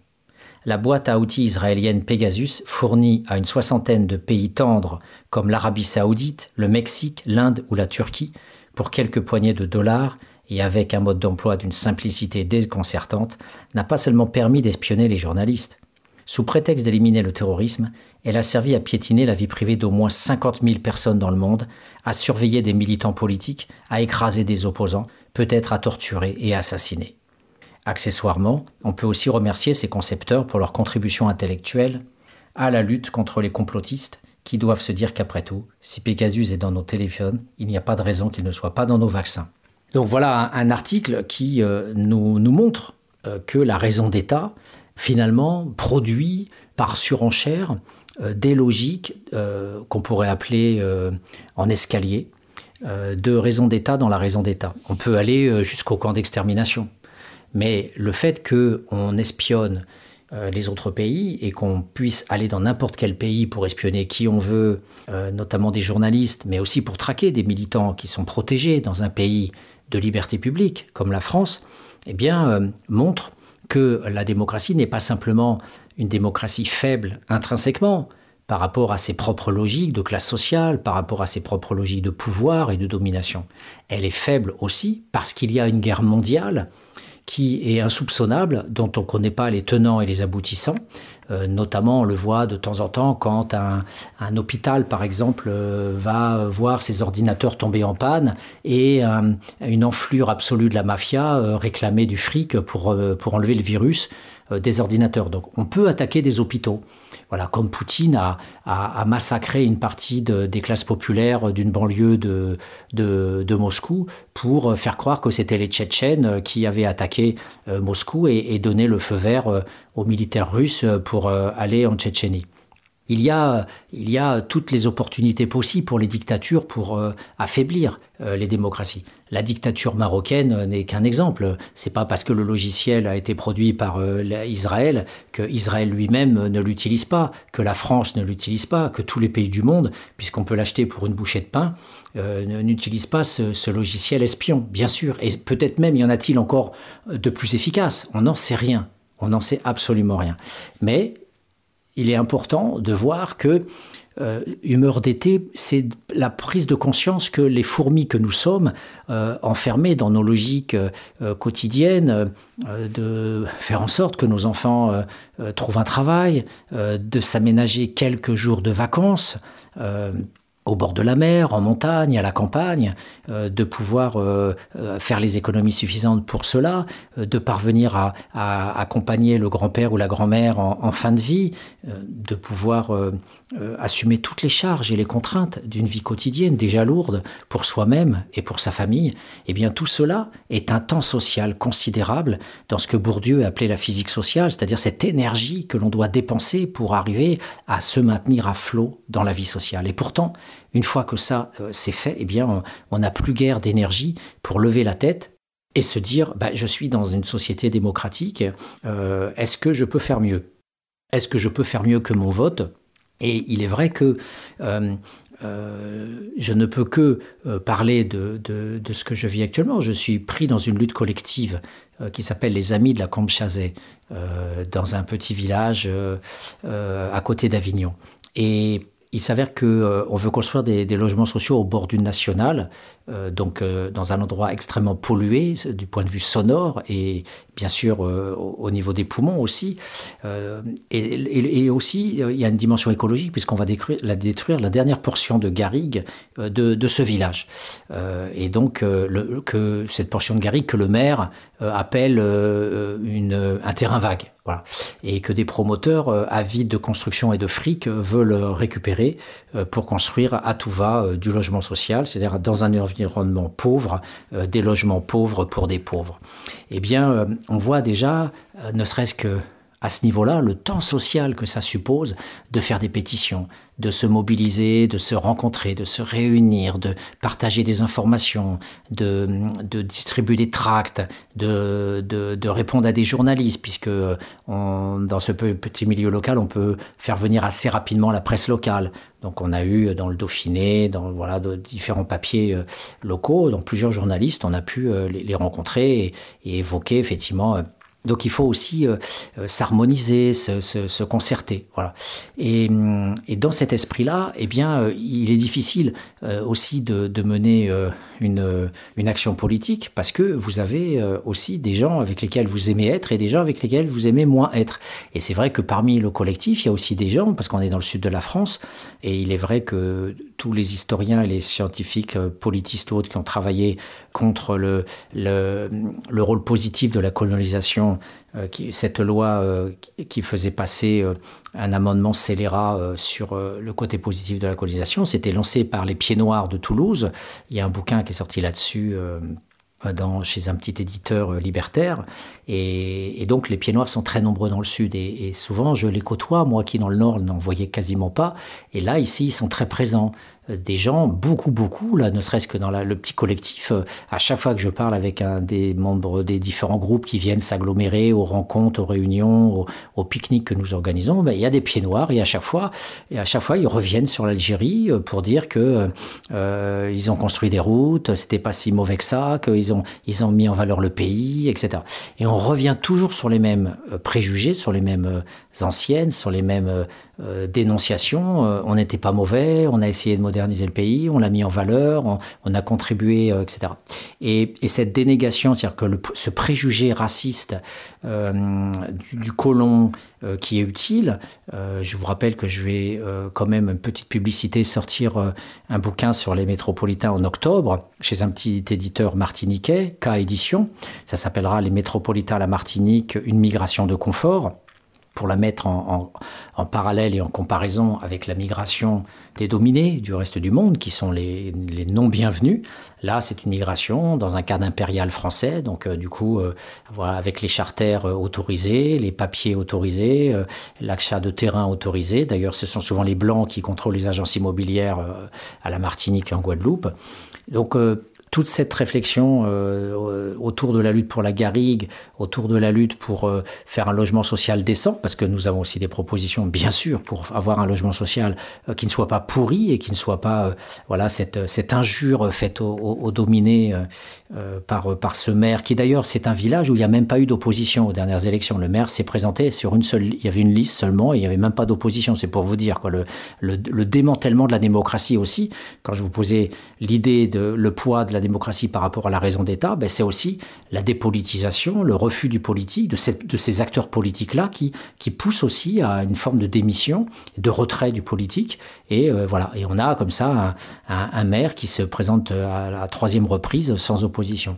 La boîte à outils israélienne Pegasus fournit à une soixantaine de pays tendres comme l'Arabie saoudite, le Mexique, l'Inde ou la Turquie, pour quelques poignées de dollars et avec un mode d'emploi d'une simplicité déconcertante, n'a pas seulement permis d'espionner les journalistes. Sous prétexte d'éliminer le terrorisme, elle a servi à piétiner la vie privée d'au moins 50 000 personnes dans le monde, à surveiller des militants politiques, à écraser des opposants, peut-être à torturer et assassiner. Accessoirement, on peut aussi remercier ses concepteurs pour leur contribution intellectuelle à la lutte contre les complotistes qui doivent se dire qu'après tout, si Pegasus est dans nos téléphones, il n'y a pas de raison qu'il ne soit pas dans nos vaccins. Donc voilà un, article qui euh, nous, montre euh, que la raison d'État, finalement, produit par surenchère euh, des logiques qu'on pourrait appeler en escalier, de raison d'État dans la raison d'État. On peut aller jusqu'au camp d'extermination. Mais le fait qu'on espionne euh, les autres pays et qu'on puisse aller dans n'importe quel pays pour espionner qui on veut, notamment des journalistes, mais aussi pour traquer des militants qui sont protégés dans un pays de liberté publique comme la France, eh bien, montre que la démocratie n'est pas simplement une démocratie faible intrinsèquement, par rapport à ses propres logiques de classe sociale, par rapport à ses propres logiques de pouvoir et de domination. Elle est faible aussi parce qu'il y a une guerre mondiale qui est insoupçonnable, dont on ne connaît pas les tenants et les aboutissants. Euh, notamment, on le voit de temps en temps quand un, hôpital, par exemple, euh, va voir ses ordinateurs tomber en panne et euh, une enflure absolue de la mafia réclamer du fric pour, pour enlever le virus des ordinateurs. Donc on peut attaquer des hôpitaux. Comme Poutine a, massacré une partie des classes populaires d'une banlieue de, Moscou pour faire croire que c'était les Tchétchènes qui avaient attaqué euh, Moscou et, et, donné le feu vert euh, aux militaires russes pour euh, aller en Tchétchénie. Il y, a, il y a toutes les opportunités possibles pour les dictatures pour euh, affaiblir euh, les démocraties. La dictature marocaine n'est qu'un exemple. C'est pas parce que le logiciel a été produit par euh, Israël que Israël lui-même ne l'utilise pas, que la France ne l'utilise pas, que tous les pays du monde, puisqu'on peut l'acheter pour une bouchée de pain, n'utilisent pas ce, logiciel espion, bien sûr. Et peut-être même y en a-t-il encore de plus efficaces. On n'en sait rien. On n'en sait absolument rien. Mais il est important de voir que euh, humeur d'été, c'est la prise de conscience que les fourmis que nous sommes, euh, enfermées dans nos logiques euh, quotidiennes, de faire en sorte que nos enfants trouvent un travail, de s'aménager quelques jours de vacances, au bord de la mer, en montagne, à la campagne, euh, de pouvoir euh, euh, faire les économies suffisantes pour cela, de parvenir à, accompagner le grand-père ou la grand-mère en, fin de vie, de pouvoir assumer toutes les charges et les contraintes d'une vie quotidienne déjà lourde pour soi-même et pour sa famille, eh bien tout cela est un temps social considérable dans ce que Bourdieu appelait la physique sociale, c'est-à-dire cette énergie que l'on doit dépenser pour arriver à se maintenir à flot dans la vie sociale. Et pourtant, une fois que ça euh, c'est fait, eh bien, on n'a plus guère d'énergie pour lever la tête et se dire, bah, je suis dans une société démocratique, est-ce que je peux faire mieux? Est-ce que je peux faire mieux que mon vote? Et il est vrai que euh, je ne peux que euh, parler de, ce que je vis actuellement. Je suis pris dans une lutte collective euh, qui s'appelle les Amis de la Combe Chazet, dans un petit village à côté d'Avignon. Et il s'avère qu'on euh, veut construire des, logements sociaux au bord d'une nationale, euh, donc euh, dans un endroit extrêmement pollué du point de vue sonore et bien sûr au, niveau des poumons aussi. Et, aussi, il y a une dimension écologique puisqu'on va détruire la, détruire la dernière portion de garrigue de, ce village. et donc, que cette portion de garrigue que le maire appelle une, un terrain vague. Voilà. Et que des promoteurs euh, avides de construction et de fric euh, veulent récupérer euh, pour construire à tout va du logement social, c'est-à-dire dans un environnement pauvre, des logements pauvres pour des pauvres. Eh bien, on voit déjà, ne serait-ce que à ce niveau-là, le temps social que ça suppose de faire des pétitions, de se mobiliser, de se rencontrer, de se réunir, de partager des informations, de, distribuer des tracts, de, de, répondre à des journalistes, puisque dans ce petit milieu local, on peut faire venir assez rapidement la presse locale. Donc on a eu dans le Dauphiné, dans voilà, de différents papiers euh, locaux, donc plusieurs journalistes, on a pu euh, les, rencontrer et, évoquer effectivement euh, donc il faut aussi euh, euh, s'harmoniser, se, concerter, voilà. Et, hum, dans cet esprit-là, eh bien, euh, il est difficile aussi de, mener une, une, action politique parce que vous avez aussi des gens avec lesquels vous aimez être et des gens avec lesquels vous aimez moins être. Et c'est vrai que parmi le collectif, il y a aussi des gens, parce qu'on est dans le sud de la France, et il est vrai que tous les historiens et les scientifiques politistes autres qui ont travaillé contre le, le, le rôle positif de la colonisation euh, cette loi euh, qui faisait passer euh, un amendement scélérat sur le côté positif de la colonisation. C'était lancé par les Pieds Noirs de Toulouse. Il y a un bouquin qui est sorti là-dessus. Dans, chez un petit éditeur libertaire. Et, donc les pieds noirs sont très nombreux dans le sud. Et, et souvent je les côtoie, moi qui dans le nord n'en voyais quasiment pas. Et là, ici, ils sont très présents des gens, beaucoup, beaucoup, là, ne serait-ce que dans le petit collectif. Euh, à chaque fois que je parle avec un des membres des différents groupes qui viennent s'agglomérer aux rencontres, aux réunions, aux, pique-niques que nous organisons, ben, il y a des pieds noirs et à chaque fois, et à chaque fois, ils reviennent sur l'Algérie euh, pour dire que euh, ils ont construit des routes, c'était pas si mauvais que ça, qu'ils ont, ils ont mis en valeur le pays, etc. Et on revient toujours sur les mêmes préjugés, sur les mêmes anciennes, sur les mêmes euh, dénonciation. Euh, on n'était pas mauvais, on a essayé de moderniser le pays, on l'a mis en valeur, on, a contribué, euh, etc. Et, cette dénégation, c'est-à-dire que ce préjugé raciste du, colon qui est utile, je vous rappelle que je vais quand même une petite publicité sortir un bouquin sur les métropolitains en octobre chez un petit éditeur martiniquais, K Édition. Ça s'appellera Les métropolitains à la Martinique, une migration de confort pour la mettre en, parallèle et en comparaison avec la migration des dominés du reste du monde, qui sont les, non bienvenus. Là, c'est une migration dans un cadre impérial français, donc euh, du coup, euh, voilà, avec les charters euh, autorisés, les papiers autorisés, l'achat de terrain autorisé. D'ailleurs, ce sont souvent les blancs qui contrôlent les agences immobilières à la Martinique et en Guadeloupe. Donc toute cette réflexion euh, autour de la lutte pour la garrigue, autour de la lutte pour euh, faire un logement social décent, parce que nous avons aussi des propositions, bien sûr, pour avoir un logement social euh, qui ne soit pas pourri et qui ne soit pas voilà cette, cette injure faite aux, aux dominés par, par ce maire, qui d'ailleurs c'est un village où il n'y a même pas eu d'opposition aux dernières élections. Le maire s'est présenté sur une seule, il y avait une liste seulement et il n'y avait même pas d'opposition. C'est pour vous dire quoi, le, le, le démantèlement de la démocratie aussi. Quand je vous posais l'idée de le poids de la démocratie par rapport à la raison d'État, ben c'est aussi la dépolitisation, le refus du politique, de, ces acteurs politiques-là qui, qui poussent aussi à une forme de démission, de retrait du politique. Et euh, voilà. Et on a comme ça un, un maire qui se présente à la troisième reprise sans opposition.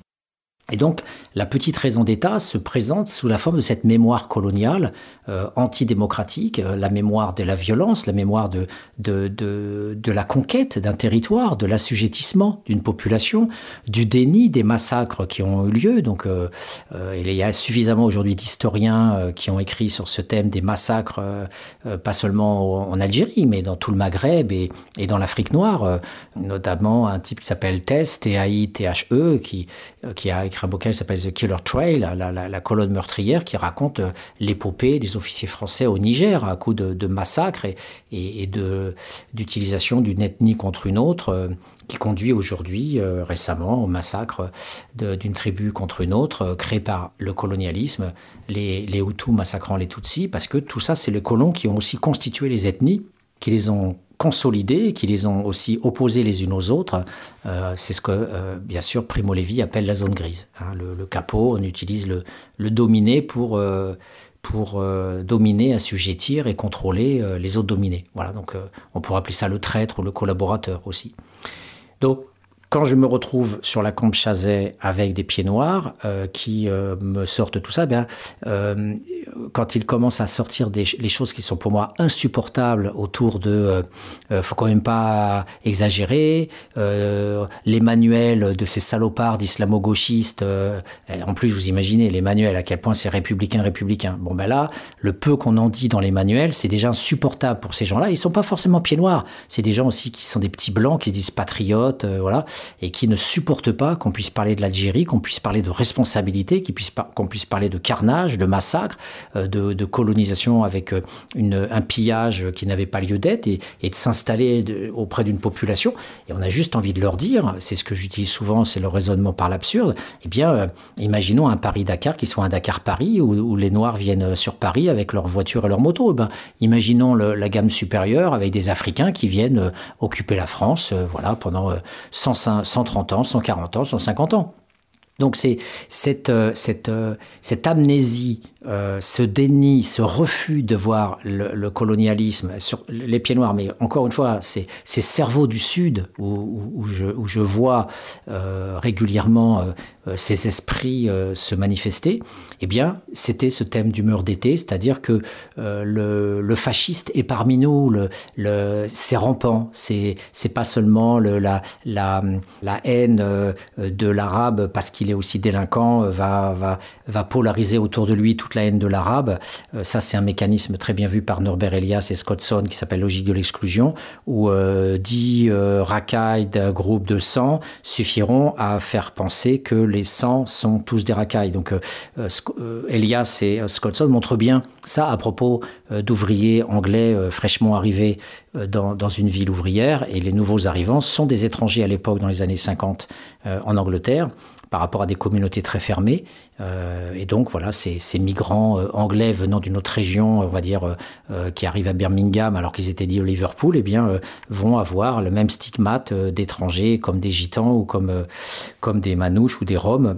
Et donc, la petite raison d'État se présente sous la forme de cette mémoire coloniale euh, antidémocratique, euh, la mémoire de la violence, la mémoire de, de, de, de la conquête d'un territoire, de l'assujettissement d'une population, du déni des massacres qui ont eu lieu. Donc, euh, euh il y a suffisamment aujourd'hui d'historiens euh, qui ont écrit sur ce thème des massacres, pas seulement en Algérie, mais dans tout le Maghreb et, et dans l'Afrique noire, notamment un type qui s'appelle Test, T-A-I-T-H-E, qui, qui a écrit écrit un bouquin qui s'appelle The Killer Trail, la, colonne meurtrière, qui raconte l'épopée des officiers français au Niger à coup de, massacres et, d'utilisation d'une ethnie contre une autre qui conduit aujourd'hui, euh, récemment, au massacre d'une tribu contre une autre, euh, créé par le colonialisme, les, les Hutus massacrant les Tutsis, parce que tout ça, c'est les colons qui ont aussi constitué les ethnies, qui les ont consolidées, qui les ont aussi opposées les unes aux autres. Euh, c'est ce que, bien sûr, Primo Levi appelle la zone grise. Hein. le, capot, on utilise le, le dominé pour pour dominer, assujettir et contrôler les autres dominés. Voilà, donc on pourrait appeler ça le traître ou le collaborateur aussi. Donc, quand je me retrouve sur la combe Chazet avec des pieds noirs euh, qui euh, me sortent tout ça, euh, quand il commence à sortir les choses qui sont pour moi insupportables autour de, faut quand même pas exagérer, les manuels de ces salopards d'islamo-gauchistes, en plus vous imaginez les manuels à quel point c'est républicain républicain. Bon ben là, le peu qu'on en dit dans les manuels, c'est déjà insupportable pour ces gens-là. Ils sont pas forcément pieds noirs, c'est des gens aussi qui sont des petits blancs qui se disent patriotes, voilà et qui ne supportent pas qu'on puisse parler de l'Algérie, qu'on puisse parler de responsabilité, qu'on puisse, puisse parler de carnage, de massacre, euh, de, colonisation avec euh, un pillage qui n'avait pas lieu d'être et, de s'installer auprès d'une population. Et on a juste envie de leur dire, c'est ce que j'utilise souvent, c'est le raisonnement par l'absurde, eh bien, euh, imaginons un Paris-Dakar qui soit un Dakar-Paris où, les Noirs viennent sur Paris avec leurs voitures et leurs motos. Eh ben, imaginons la gamme supérieure avec des Africains qui viennent occuper la France voilà, pendant 150 130 ans, 140 ans, 150 ans. Donc c'est cette, euh, euh, cette amnésie euh, ce déni, ce refus de voir le, colonialisme sur les pieds noirs, mais encore une fois, c'est ces cerveaux du Sud où, je, vois régulièrement ces esprits se manifester, eh bien, c'était ce thème d'humeur d'été, c'est-à-dire que le, fasciste est parmi nous, le, c'est rampant, c'est pas seulement la, la, la, haine de l'arabe parce qu'il est aussi délinquant, va, va, va polariser autour de lui toute la haine de l'arabe. Euh, ça, c'est un mécanisme très bien vu par Norbert Elias et Scottson qui s'appelle logique de l'exclusion, où euh, dix euh, racailles d'un groupe de 100 suffiront à faire penser que les 100 sont tous des racailles. Donc, Elias et Scottson montrent bien ça à propos d'ouvriers anglais fraîchement arrivés dans, dans, une ville ouvrière. Et les nouveaux arrivants sont des étrangers à l'époque, dans les années 50, en Angleterre par rapport à des communautés très fermées. Euh, et donc, voilà, ces, migrants euh, anglais venant d'une autre région, on va dire, euh, qui arrivent à Birmingham alors qu'ils étaient dit au Liverpool, eh bien, vont avoir le même stigmate d'étrangers comme des gitans ou comme, comme des manouches ou des roms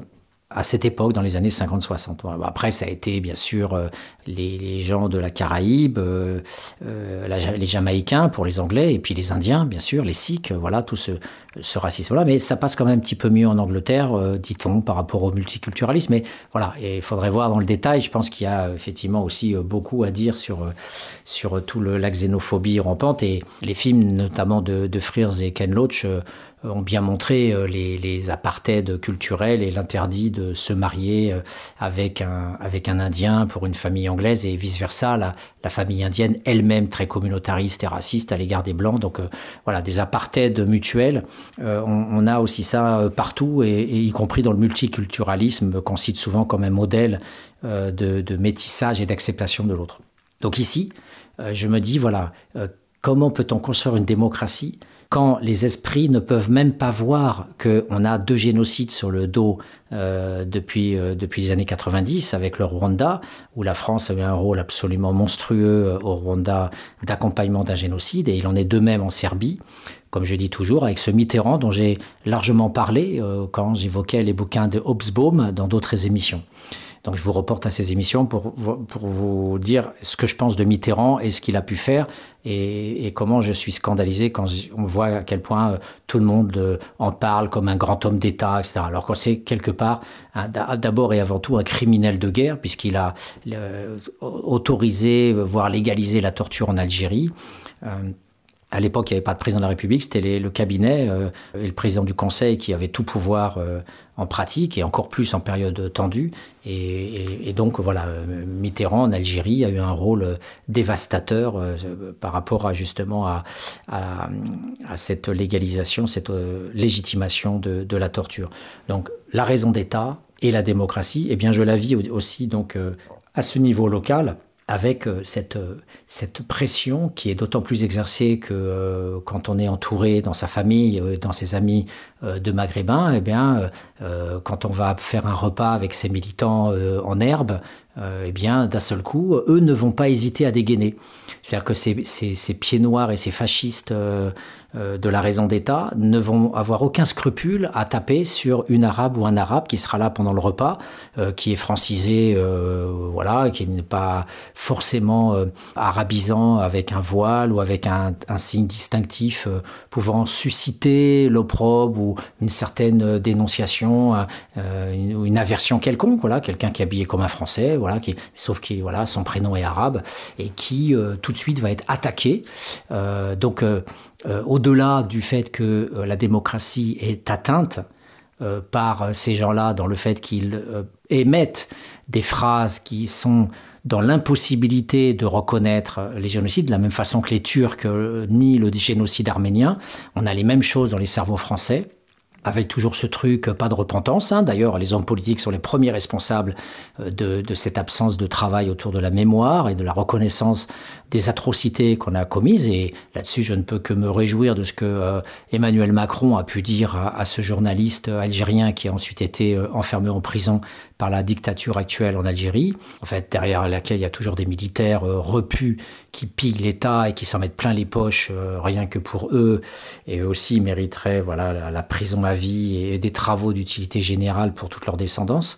à cette époque, dans les années 50-60. Après, ça a été bien sûr les, gens de la Caraïbe, les Jamaïcains pour les Anglais, et puis les Indiens, bien sûr, les Sikhs, voilà, tout ce, racisme-là. Mais ça passe quand même un petit peu mieux en Angleterre, dit-on, par rapport au multiculturalisme. Mais voilà, il faudrait voir dans le détail. Je pense qu'il y a effectivement aussi beaucoup à dire sur, sur tout le, la xénophobie rampante. Et les films, notamment de, de Frears et Ken Loach, euh, ont bien montré euh, les, les apartheids culturels et l'interdit de se marier euh, avec un, avec un Indien pour une famille anglaise et vice-versa, la, la, famille indienne elle-même très communautariste et raciste à l'égard des Blancs. Donc voilà, des apartheids mutuels, on, a aussi ça partout, et, y compris dans le multiculturalisme qu'on cite souvent comme un modèle de, de métissage et d'acceptation de l'autre. Donc ici, je me dis, voilà, comment peut-on construire une démocratie quand les esprits ne peuvent même pas voir qu'on a deux génocides sur le dos euh, depuis, euh, depuis les années 90 avec le Rwanda, où la France a eu un rôle absolument monstrueux euh, au Rwanda d'accompagnement d'un génocide, et il en est de même en Serbie, comme je dis toujours, avec ce Mitterrand dont j'ai largement parlé quand j'évoquais les bouquins de Hobsbawm dans d'autres émissions. Donc je vous reporte à ces émissions pour, pour vous dire ce que je pense de Mitterrand et ce qu'il a pu faire et, comment je suis scandalisé quand on voit à quel point euh, tout le monde euh, en parle comme un grand homme d'État, etc. Alors qu'on sait quelque part d'abord et avant tout un criminel de guerre puisqu'il a euh, autorisé, voire légalisé la torture en Algérie. À l'époque, il n'y avait pas de président de la République, c'était le cabinet euh, et le président du Conseil qui avaient tout pouvoir euh, en pratique et encore plus en période tendue. Et, donc, voilà, euh, Mitterrand en Algérie a eu un rôle dévastateur par rapport à justement à, à, cette légalisation, cette légitimation de, de, la torture. Donc, la raison d'État, et la démocratie, eh bien je la vis aussi donc à ce niveau local avec euh, cette, euh, cette pression qui est d'autant plus exercée que euh, quand on est entouré dans sa famille, dans ses amis de maghrébins, eh bien, quand on va faire un repas avec ses militants en herbe, eh bien, d'un seul coup, eux ne vont pas hésiter à dégainer. C'est-à-dire que ces, ces, pieds noirs et ces fascistes de la raison d'État ne vont avoir aucun scrupule à taper sur une arabe ou un arabe qui sera là pendant le repas, euh, qui est francisé, euh, voilà, qui n'est pas forcément arabisant avec un voile ou avec un, signe distinctif pouvant susciter l'opprobre ou une certaine dénonciation ou une, aversion quelconque, voilà, quelqu'un qui est habillé comme un Français, voilà, qui, sauf que voilà, son prénom est arabe et qui tout de suite va être attaqué. donc euh, au-delà du fait que euh, la démocratie est atteinte euh, par ces gens-là dans le fait qu'ils émettent des phrases qui sont dans l'impossibilité de reconnaître les génocides, de la même façon que les Turcs nient le génocide arménien, on a les mêmes choses dans les cerveaux français avec toujours ce truc, pas de repentance. Hein. D'ailleurs, les hommes politiques sont les premiers responsables de, de, cette absence de travail autour de la mémoire et de la reconnaissance des atrocités qu'on a commises. Et là-dessus, je ne peux que me réjouir de ce que euh, Emmanuel Macron a pu dire à, ce journaliste algérien qui a ensuite été euh, enfermé en prison par la dictature actuelle en Algérie, en fait, derrière laquelle il y a toujours des militaires euh, repus qui pillent l'État et qui s'en mettent plein les poches, rien que pour eux, et eux aussi mériteraient voilà, la, prison à vie et des travaux d'utilité générale pour toute leur descendance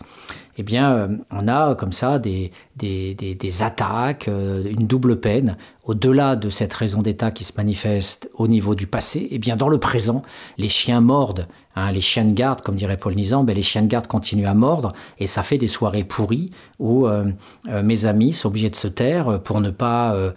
eh bien, euh, on a comme ça des, des, des, attaques, euh, une double peine, au-delà de cette raison d'État qui se manifeste au niveau du passé, eh bien, dans le présent, les chiens mordent Hein, les chiens de garde, comme dirait Paul Nizan, ben, les chiens de garde continuent à mordre et ça fait des soirées pourries où euh, euh, mes amis sont obligés de se taire pour ne pas, euh,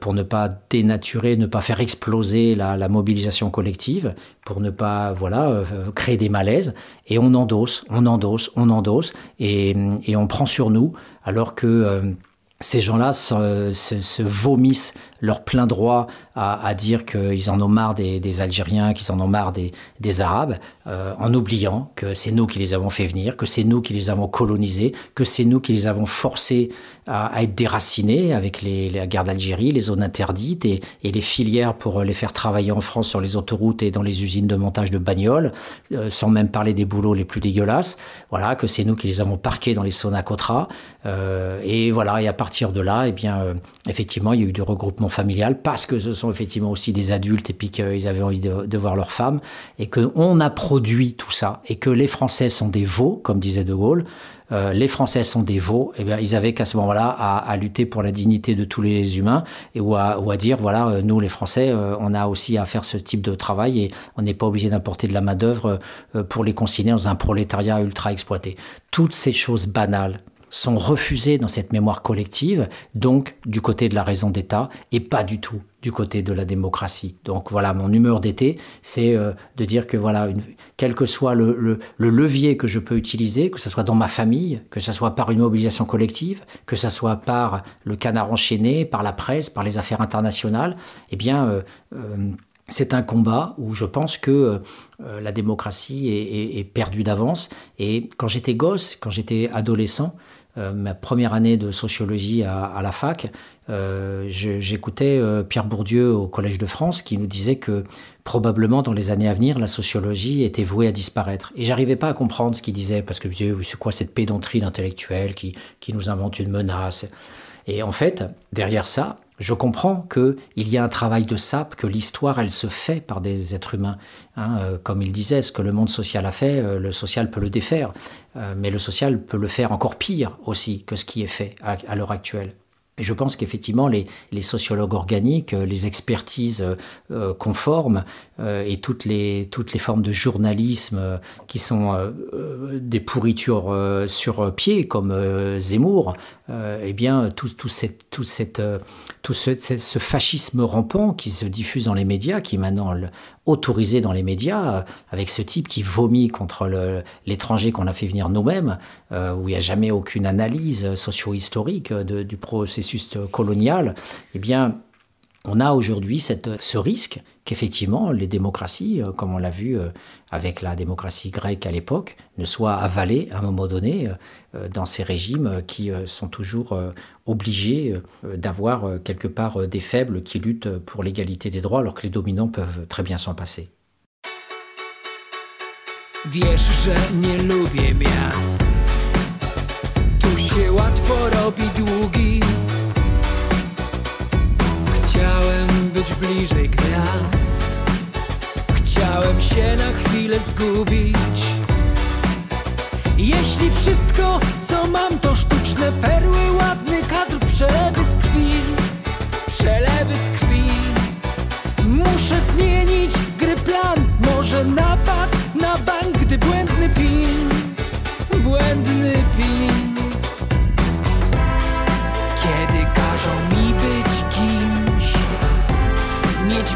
pour ne pas dénaturer, ne pas faire exploser la, mobilisation collective, pour ne pas voilà, créer des malaises. Et on endosse, on endosse, on endosse et, et on prend sur nous alors que ces gens-là se, vomissent leur plein droit à, dire qu'ils en ont marre des, Algériens, qu'ils en ont marre des, Arabes, euh, en oubliant que c'est nous qui les avons fait venir, que c'est nous qui les avons colonisés, que c'est nous qui les avons forcés à, être déracinés avec les, la guerre d'Algérie, les zones interdites et, les filières pour les faire travailler en France sur les autoroutes et dans les usines de montage de bagnoles, euh, sans même parler des boulots les plus dégueulasses. Voilà, que c'est nous qui les avons parqués dans les Sonacotra. Euh, et voilà, et à partir de là, eh bien, effectivement, il y a eu du regroupement familial parce que ce sont effectivement aussi des adultes et puis qu'ils avaient envie de, voir leurs femmes et qu'on a produit tout ça et que les Français sont des veaux, comme disait De Gaulle. Euh, les Français sont des veaux, et eh bien, ils avaient qu'à ce moment-là à, lutter pour la dignité de tous les humains et ou à, dire voilà, euh, nous les Français, euh, on a aussi à faire ce type de travail et on n'est pas obligé d'importer de la main d'œuvre pour les consigner dans un prolétariat ultra exploité. Toutes ces choses banales sont refusés dans cette mémoire collective, donc du côté de la raison d'État et pas du tout du côté de la démocratie. Donc voilà, mon humeur d'été, c'est de dire que voilà, quel que soit le, levier que je peux utiliser, que ce soit dans ma famille, que ce soit par une mobilisation collective, que ce soit par le canard enchaîné, par la presse, par les affaires internationales, eh bien, euh, euh, c'est un combat où je pense que la démocratie est perdue d'avance. Et quand j'étais gosse, quand j'étais adolescent, euh, ma première année de sociologie à, la fac, euh, j'écoutais euh, Pierre Bourdieu au Collège de France qui nous disait que probablement dans les années à venir, la sociologie était vouée à disparaître. Et j'arrivais pas à comprendre ce qu'il disait parce que je disais, c'est quoi cette pédanterie d'intellectuels qui, nous invente une menace? Et en fait, derrière ça, je comprends qu'il y a un travail de sape, que l'histoire, elle se fait par des êtres humains. Hein, euh, comme il disait, ce que le monde social a fait, le social peut le défaire. Mais le social peut le faire encore pire aussi que ce qui est fait à l'heure actuelle. Je pense qu'effectivement, les, sociologues organiques, euh, les expertises euh, euh, conformes et toutes les, toutes les formes de journalisme qui sont des pourritures sur pied, comme Zemmour, eh bien, tout, tout, cette, tout, cette, tout ce, fascisme rampant qui se diffuse dans les médias, qui est maintenant autorisé dans les médias, avec ce type qui vomit contre l'étranger qu'on a fait venir nous-mêmes, où il n'y a jamais aucune analyse socio-historique du processus colonial, eh bien, on a aujourd'hui ce risque qu'effectivement les démocraties, euh, comme on l'a vu euh, avec la démocratie grecque à l'époque, ne soient avalées à un moment donné euh, dans ces régimes qui sont toujours obligés d'avoir quelque part des faibles qui luttent pour l'égalité des droits alors que les dominants peuvent très bien s'en passer. Bliżej gwiazd. Chciałem się na chwilę zgubić. Jeśli wszystko, co mam to sztuczne perły Ładny kadr, przelewy z krwi Przelewy z krwi. Muszę zmienić gry plan. Może napad na bank, gdy błędny pin. Błędny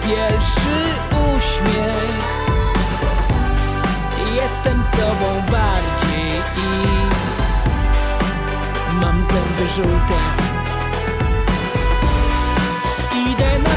bielszy uśmiech. Jestem sobą bardziej i mam zęby żółte. Idę na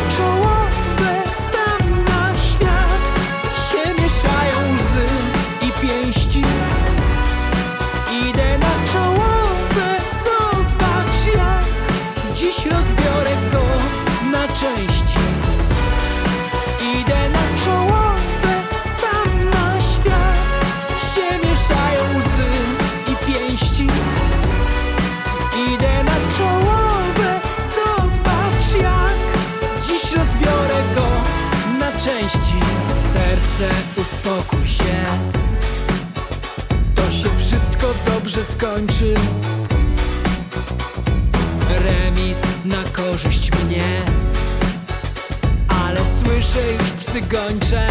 gończe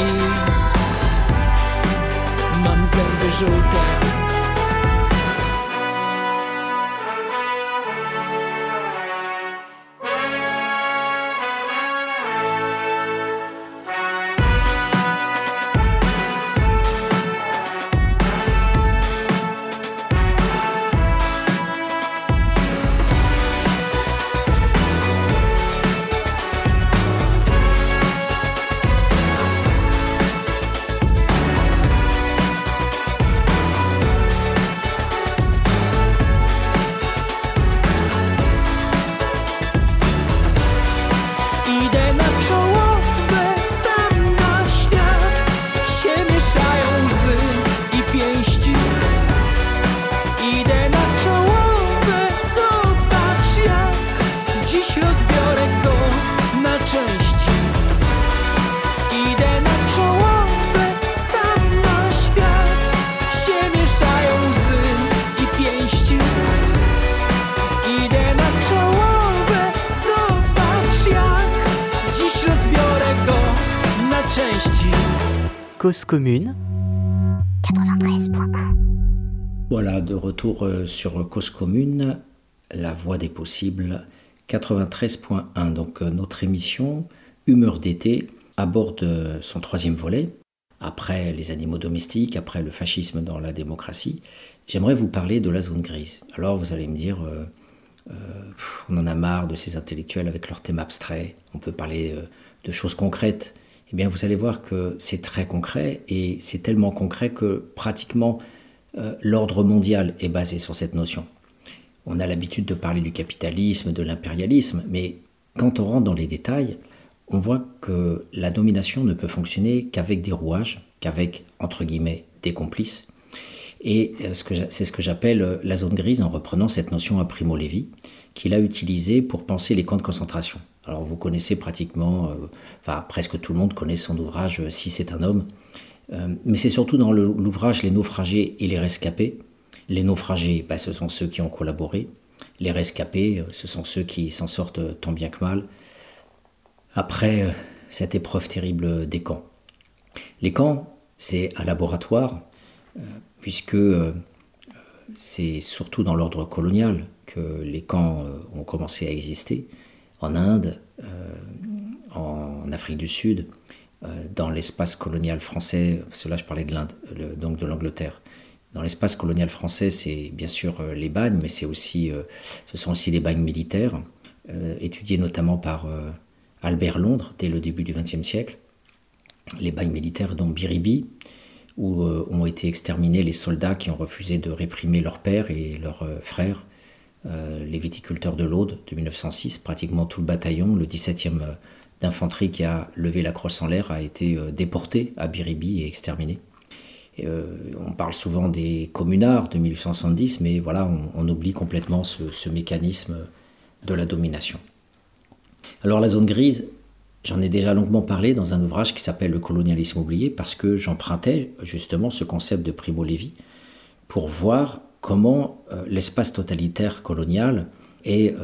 i Mam zęby żółte commune 93.1 Voilà, de retour euh, sur Cause commune, la voie des possibles 93.1. Donc euh, notre émission Humeur d'été aborde euh, son troisième volet. Après les animaux domestiques, après le fascisme dans la démocratie, j'aimerais vous parler de la zone grise. Alors vous allez me dire, on en a marre de ces intellectuels avec leurs thèmes abstraits, on peut parler de choses concrètes eh vous allez voir que c'est très concret et c'est tellement concret que pratiquement euh, l'ordre mondial est basé sur cette notion. On a l'habitude de parler du capitalisme, de l'impérialisme, mais quand on rentre dans les détails, on voit que la domination ne peut fonctionner qu'avec des rouages, qu'avec, entre guillemets, des complices. Et euh, c'est ce que j'appelle euh, la zone grise en reprenant cette notion à Primo Levi, qu'il a utilisée pour penser les camps de concentration. Alors vous connaissez pratiquement, euh, enfin presque tout le monde connaît son ouvrage euh, Si c'est un homme, euh, mais c'est surtout dans l'ouvrage Les naufragés et les rescapés. Les naufragés, bah, ce sont ceux qui ont collaboré. Les rescapés, ce sont ceux qui s'en sortent tant bien que mal après cette épreuve terrible des camps. Les camps, c'est un laboratoire, puisque c'est surtout dans l'ordre colonial que les camps ont commencé à exister, en Inde, en Afrique du Sud, euh, dans l'espace colonial français, parce que là je parlais de l'Inde, donc de l'Angleterre. Dans l'espace colonial français, c'est bien sûr euh, les bagnes, mais c'est aussi, euh, ce sont aussi les bagnes militaires, étudiés notamment par Albert Londres dès le début du XXe siècle. Les bagnes militaires, dont Biribi, où ont été exterminés les soldats qui ont refusé de réprimer leur père et leurs frères, les viticulteurs de l'Aude de 1906, pratiquement tout le bataillon, le 17e d'infanterie qui a levé la crosse en l'air a été euh, déporté à Biribi et exterminé. Euh, on parle souvent des communards de 1870, mais voilà, on, oublie complètement ce, mécanisme de la domination. Alors la zone grise, j'en ai déjà longuement parlé dans un ouvrage qui s'appelle Le colonialisme oublié, parce que j'empruntais justement ce concept de Primo Levi pour voir comment euh, l'espace totalitaire colonial est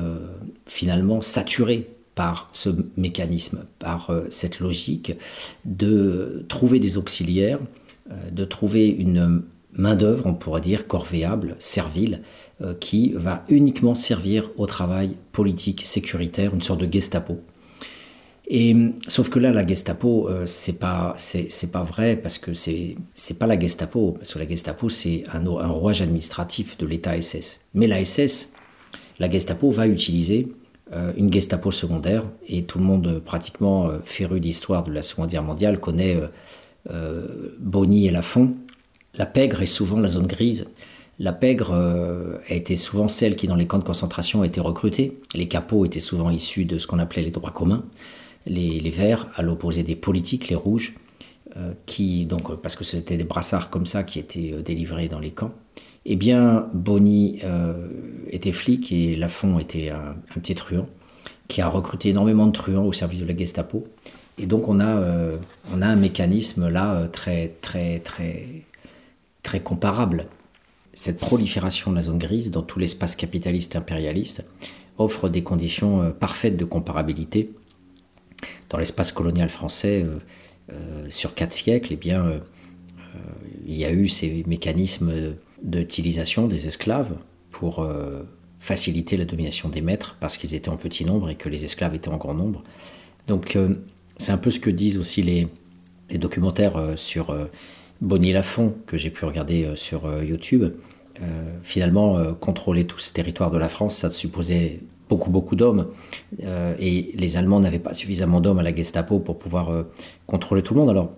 finalement saturé par ce mécanisme, par euh, cette logique de trouver des auxiliaires, euh, de trouver une main-d'œuvre, on pourrait dire, corvéable, servile, euh, qui va uniquement servir au travail politique, sécuritaire, une sorte de Gestapo. Et sauf que là, la Gestapo, pas c'est pas vrai parce que c'est c'est pas la Gestapo parce que la Gestapo c'est un, un rouage administratif de l'État SS. Mais la SS, la Gestapo va utiliser euh, une Gestapo secondaire, et tout le monde euh, pratiquement euh, féru d'histoire de la Seconde Guerre mondiale connaît Bonny et Lafont. La pègre est souvent la zone grise. La pègre a été souvent celle qui, dans les camps de concentration, a été recrutée. Les capots étaient souvent issus de ce qu'on appelait les droits communs. Les, verts, à l'opposé des politiques, les rouges, qui, donc, parce que c'était des brassards comme ça qui étaient délivrés dans les camps. Eh bien, Bonny euh, était flic et Lafont était un, petit truand qui a recruté énormément de truands au service de la Gestapo. Et donc, on a, euh, on a un mécanisme là euh, très, très, très, très comparable. Cette prolifération de la zone grise dans tout l'espace capitaliste impérialiste offre des conditions parfaites de comparabilité. Dans l'espace colonial français, sur quatre siècles, eh bien, il y a eu ces mécanismes d'utilisation des esclaves pour euh, faciliter la domination des maîtres parce qu'ils étaient en petit nombre et que les esclaves étaient en grand nombre. Donc euh, c'est un peu ce que disent aussi les, documentaires euh, sur Bonnie Lafont que j'ai pu regarder sur YouTube. finalement, contrôler tout ce territoire de la France, ça supposait beaucoup, beaucoup d'hommes. et les Allemands n'avaient pas suffisamment d'hommes à la Gestapo pour pouvoir contrôler tout le monde. Alors,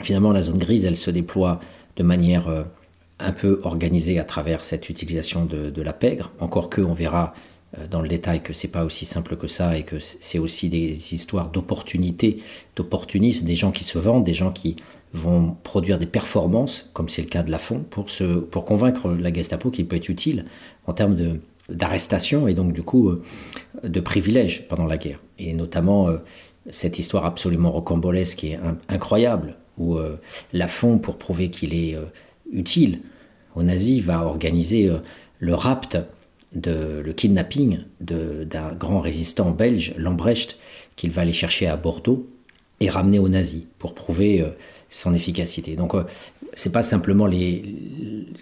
finalement, la zone grise, elle se déploie de manière un peu organisé à travers cette utilisation de, la pègre, encore que on verra euh, dans le détail que c'est pas aussi simple que ça et que c'est aussi des histoires d'opportunités, d'opportunisme, des gens qui se vendent, des gens qui vont produire des performances, comme c'est le cas de Lafont, pour, se, pour convaincre la Gestapo qu'il peut être utile en termes de, d'arrestation et donc du coup euh, de privilèges pendant la guerre. Et notamment euh, cette histoire absolument rocambolesque et incroyable où Lafont, pour prouver qu'il est utile aux nazis va organiser euh, le rapt, de, le kidnapping d'un grand résistant belge, Lambrecht, qu'il va aller chercher à Bordeaux et ramener aux nazis pour prouver euh, son efficacité. Donc euh, c'est pas simplement les,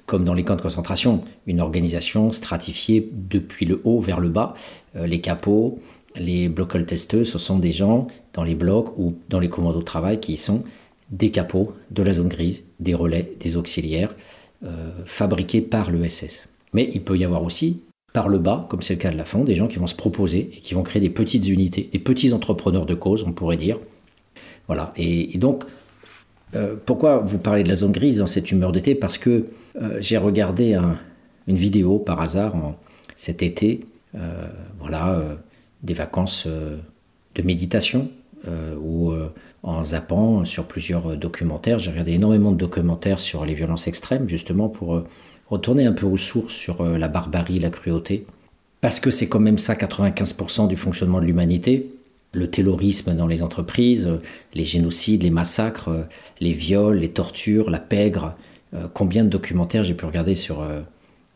comme dans les camps de concentration, une organisation stratifiée depuis le haut vers le bas. les capots, les blocs testeux, ce sont des gens dans les blocs ou dans les commandos de travail qui sont des capots de la zone grise, des relais, des auxiliaires euh, fabriqués par l'ESS. Mais il peut y avoir aussi, par le bas, comme c'est le cas de la FON, des gens qui vont se proposer et qui vont créer des petites unités, des petits entrepreneurs de cause, on pourrait dire. Voilà. Et, donc, euh, pourquoi vous parlez de la zone grise dans cette humeur d'été? Parce que euh, j'ai regardé une vidéo par hasard cet été, voilà, des vacances de méditation, où en zappant sur plusieurs documentaires. J'ai regardé énormément de documentaires sur les violences extrêmes, justement pour euh, retourner un peu aux sources sur euh, la barbarie, la cruauté. Parce que c'est quand même ça 95% du fonctionnement de l'humanité. Le terrorisme dans les entreprises, les génocides, les massacres, les viols, les tortures, la pègre. Euh, combien de documentaires j'ai pu regarder sur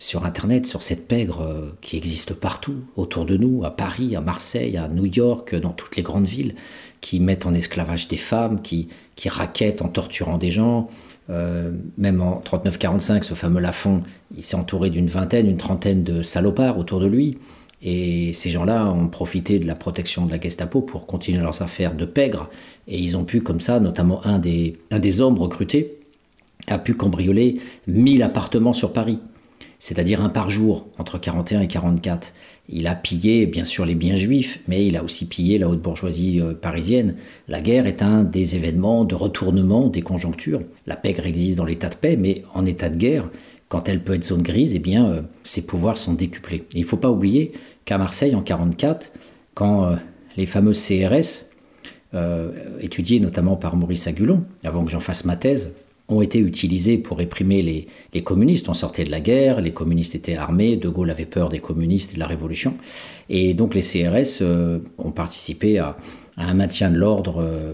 sur Internet, sur cette pègre euh, qui existe partout autour de nous, à Paris, à Marseille, à New York, dans toutes les grandes villes, qui mettent en esclavage des femmes, qui, qui raquettent en torturant des gens. Euh, même en 39-45, ce fameux Lafont, il s'est entouré d'une vingtaine, une trentaine de salopards autour de lui. Et ces gens-là ont profité de la protection de la Gestapo pour continuer leurs affaires de pègre. Et ils ont pu, comme ça, notamment un des, un des hommes recrutés, a pu cambrioler 1000 appartements sur Paris c'est-à-dire un par jour, entre 41 et 44. Il a pillé bien sûr les biens juifs, mais il a aussi pillé la haute bourgeoisie euh, parisienne. La guerre est un des événements de retournement des conjonctures. La pègre existe dans l'état de paix, mais en état de guerre, quand elle peut être zone grise, eh bien, euh, ses pouvoirs sont décuplés. il ne faut pas oublier qu'à Marseille, en 44, quand euh, les fameux CRS, étudiés notamment par Maurice Agulon, avant que j'en fasse ma thèse, ont été utilisés pour réprimer les, communistes. On sortait de la guerre, les communistes étaient armés, De Gaulle avait peur des communistes et de la révolution. Et donc les CRS euh, ont participé à, un maintien de l'ordre euh,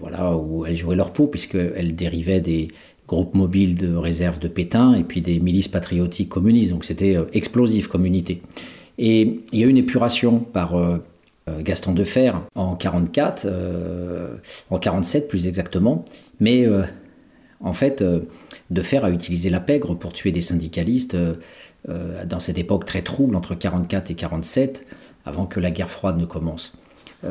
voilà, où elles jouaient leur peau, puisqu'elles dérivaient des groupes mobiles de réserve de Pétain et puis des milices patriotiques communistes. Donc c'était euh, explosif comme unité. Et il y a eu une épuration par... Gaston Defer en 44, en 47 plus exactement, mais en fait, euh, de faire à utiliser la pègre pour tuer des syndicalistes euh, euh, dans cette époque très trouble entre 44 et 47, avant que la guerre froide ne commence.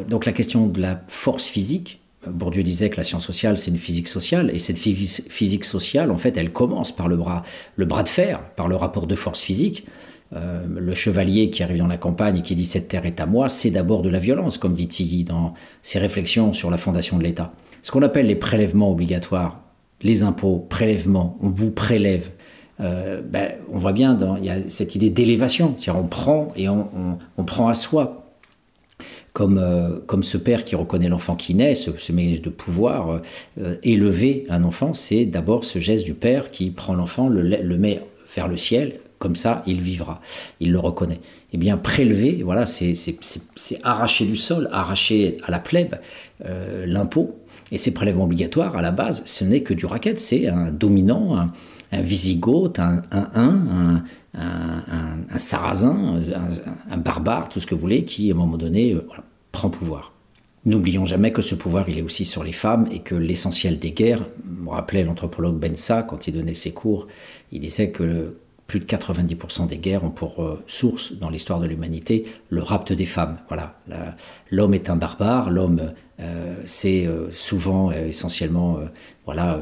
donc la question de la force physique, Bourdieu disait que la science sociale, c'est une physique sociale, et cette physique sociale, en fait, elle commence par le bras, le bras de fer, par le rapport de force physique. Le chevalier qui arrive dans la campagne et qui dit cette terre est à moi, c'est d'abord de la violence, comme dit Tilly dans ses réflexions sur la fondation de l'État. Ce qu'on appelle les prélèvements obligatoires les impôts, prélèvements, on vous prélève. Euh, ben, on voit bien, il y a cette idée d'élévation, c'est-à-dire on prend et on, prend à soi. Comme, euh, comme ce père qui reconnaît l'enfant qui naît, ce, ce mécanisme de pouvoir, euh, élever un enfant, c'est d'abord ce geste du père qui prend l'enfant, le, le met vers le ciel, comme ça il vivra, il le reconnaît. Eh bien, prélever, voilà, c'est arracher du sol, arracher à la plèbe l'impôt, et ces prélèvements obligatoires, à la base, ce n'est que du racket, c'est un dominant, un, un Visigoth, un un, un, sarrasin, un, barbare, tout ce que vous voulez, qui, à un moment donné, euh, prend pouvoir. N'oublions jamais que ce pouvoir, il est aussi sur les femmes et que l'essentiel des guerres, me rappelait l'anthropologue Bensa quand il donnait ses cours, il disait que plus de 90% des guerres ont pour euh, source dans l'histoire de l'humanité le rapt des femmes. Voilà, l'homme est un barbare, l'homme euh, c'est euh, souvent essentiellement voilà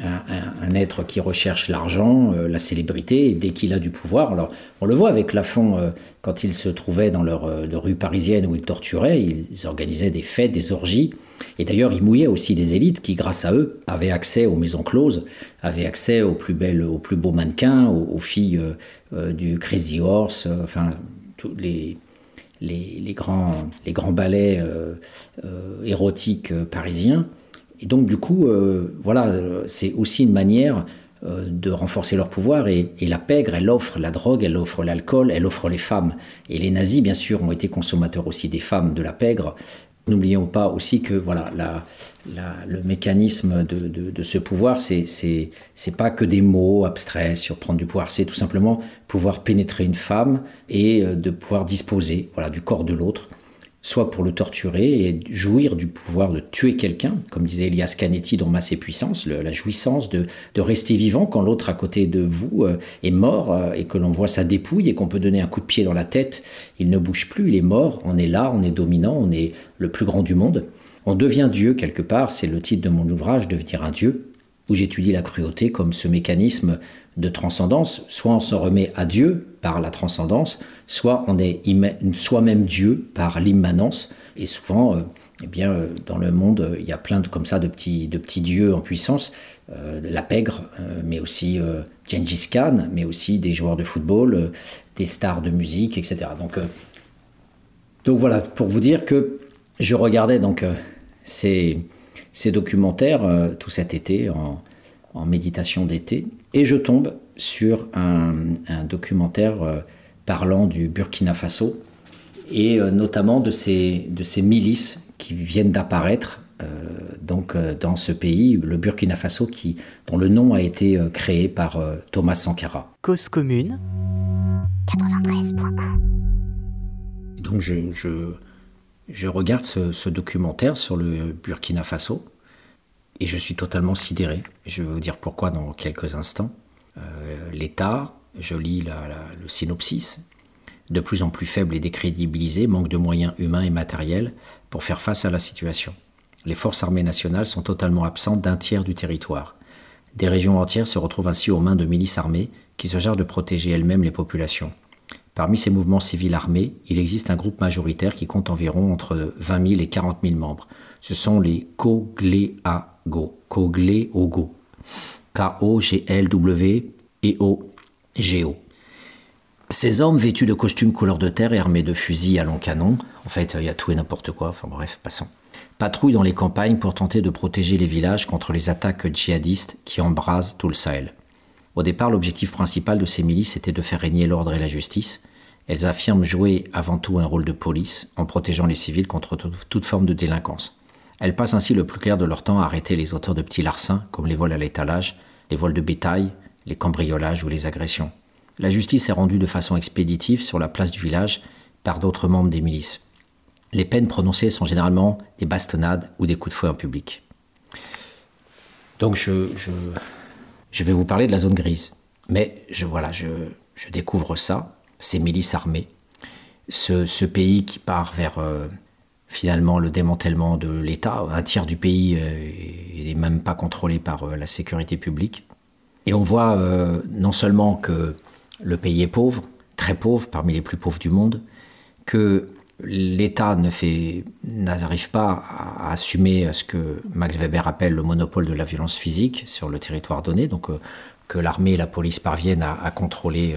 un, être qui recherche l'argent, euh, la célébrité, et dès qu'il a du pouvoir. Alors, on le voit avec Lafont, euh, quand ils se trouvaient dans leur, euh, rue parisienne où ils torturaient, ils organisaient des fêtes, des orgies. Et d'ailleurs, ils mouillaient aussi des élites qui, grâce à eux, avaient accès aux maisons closes, avaient accès aux plus belles, aux plus beaux mannequins, aux, filles du Crazy Horse, enfin, tous les, les, grands, les grands ballets érotiques parisiens. Et donc, du coup, euh, voilà, c'est aussi une manière euh, de renforcer leur pouvoir. Et, la pègre, elle offre la drogue, elle offre l'alcool, elle offre les femmes. Et les nazis, bien sûr, ont été consommateurs aussi des femmes de la pègre. N'oublions pas aussi que voilà, le mécanisme de, ce pouvoir, c'est c'est pas que des mots abstraits sur prendre du pouvoir, c'est tout simplement pouvoir pénétrer une femme et euh, de pouvoir disposer voilà, du corps de l'autre soit pour le torturer et jouir du pouvoir de tuer quelqu'un, comme disait Elias Canetti dans Masse Puissance, la jouissance de, rester vivant quand l'autre à côté de vous euh, est mort euh, et que l'on voit sa dépouille et qu'on peut donner un coup de pied dans la tête, il ne bouge plus, il est mort, on est là, on est dominant, on est le plus grand du monde. On devient Dieu quelque part, c'est le titre de mon ouvrage, Devenir un Dieu, où j'étudie la cruauté comme ce mécanisme de transcendance. Soit on se remet à Dieu par la transcendance, soit on est soi-même Dieu par l'immanence. Et souvent, euh, eh bien, euh, dans le monde, il y a plein de, comme ça de petits, de petits dieux en puissance. Euh, la pègre, mais aussi Gengis Khan, mais aussi des joueurs de football, des stars de musique, etc. Donc, donc voilà, pour vous dire que je regardais donc ces, ces documentaires tout cet été en, en méditation d'été, et je tombe sur un, documentaire euh, parlant du Burkina Faso, et euh, notamment de ces, de ces milices qui viennent d'apparaître euh, donc dans ce pays, le Burkina Faso, qui, dont le nom a été créé par Thomas Sankara. Cause commune 93.1 Donc je, je, regarde ce, documentaire sur le Burkina Faso et je suis totalement sidéré. Je vais vous dire pourquoi dans quelques instants. L'État, je lis le synopsis, de plus en plus faible et décrédibilisé, manque de moyens humains et matériels pour faire face à la situation. Les forces armées nationales sont totalement absentes d'un tiers du territoire. Des régions entières se retrouvent ainsi aux mains de milices armées qui se chargent de protéger elles-mêmes les populations. Parmi ces mouvements civils armés, il existe un groupe majoritaire qui compte environ entre 20 000 et 40 000 membres. Ce sont les Kogléago, Kogléogo, K-O-G-L-W-E-O-G-O. Ces hommes vêtus de costumes couleur de terre et armés de fusils à long canon, en fait il y a tout et n'importe quoi, enfin bref, passons, patrouillent dans les campagnes pour tenter de protéger les villages contre les attaques djihadistes qui embrasent tout le Sahel. Au départ, l'objectif principal de ces milices était de faire régner l'ordre et la justice. Elles affirment jouer avant tout un rôle de police en protégeant les civils contre toute forme de délinquance. Elles passent ainsi le plus clair de leur temps à arrêter les auteurs de petits larcins, comme les vols à l'étalage, les vols de bétail, les cambriolages ou les agressions. La justice est rendue de façon expéditive sur la place du village par d'autres membres des milices. Les peines prononcées sont généralement des bastonnades ou des coups de fouet en public. Donc je, je, vais vous parler de la zone grise. Mais je, voilà, je, découvre ça, ces milices armées, ce, pays qui part vers euh, finalement le démantèlement de l'État. Un tiers du pays n'est euh, même pas contrôlé par euh, la sécurité publique. Et on voit non seulement que le pays est pauvre, très pauvre, parmi les plus pauvres du monde, que l'État n'arrive pas à assumer ce que Max Weber appelle le monopole de la violence physique sur le territoire donné, donc euh, que l'armée et la police parviennent à, contrôler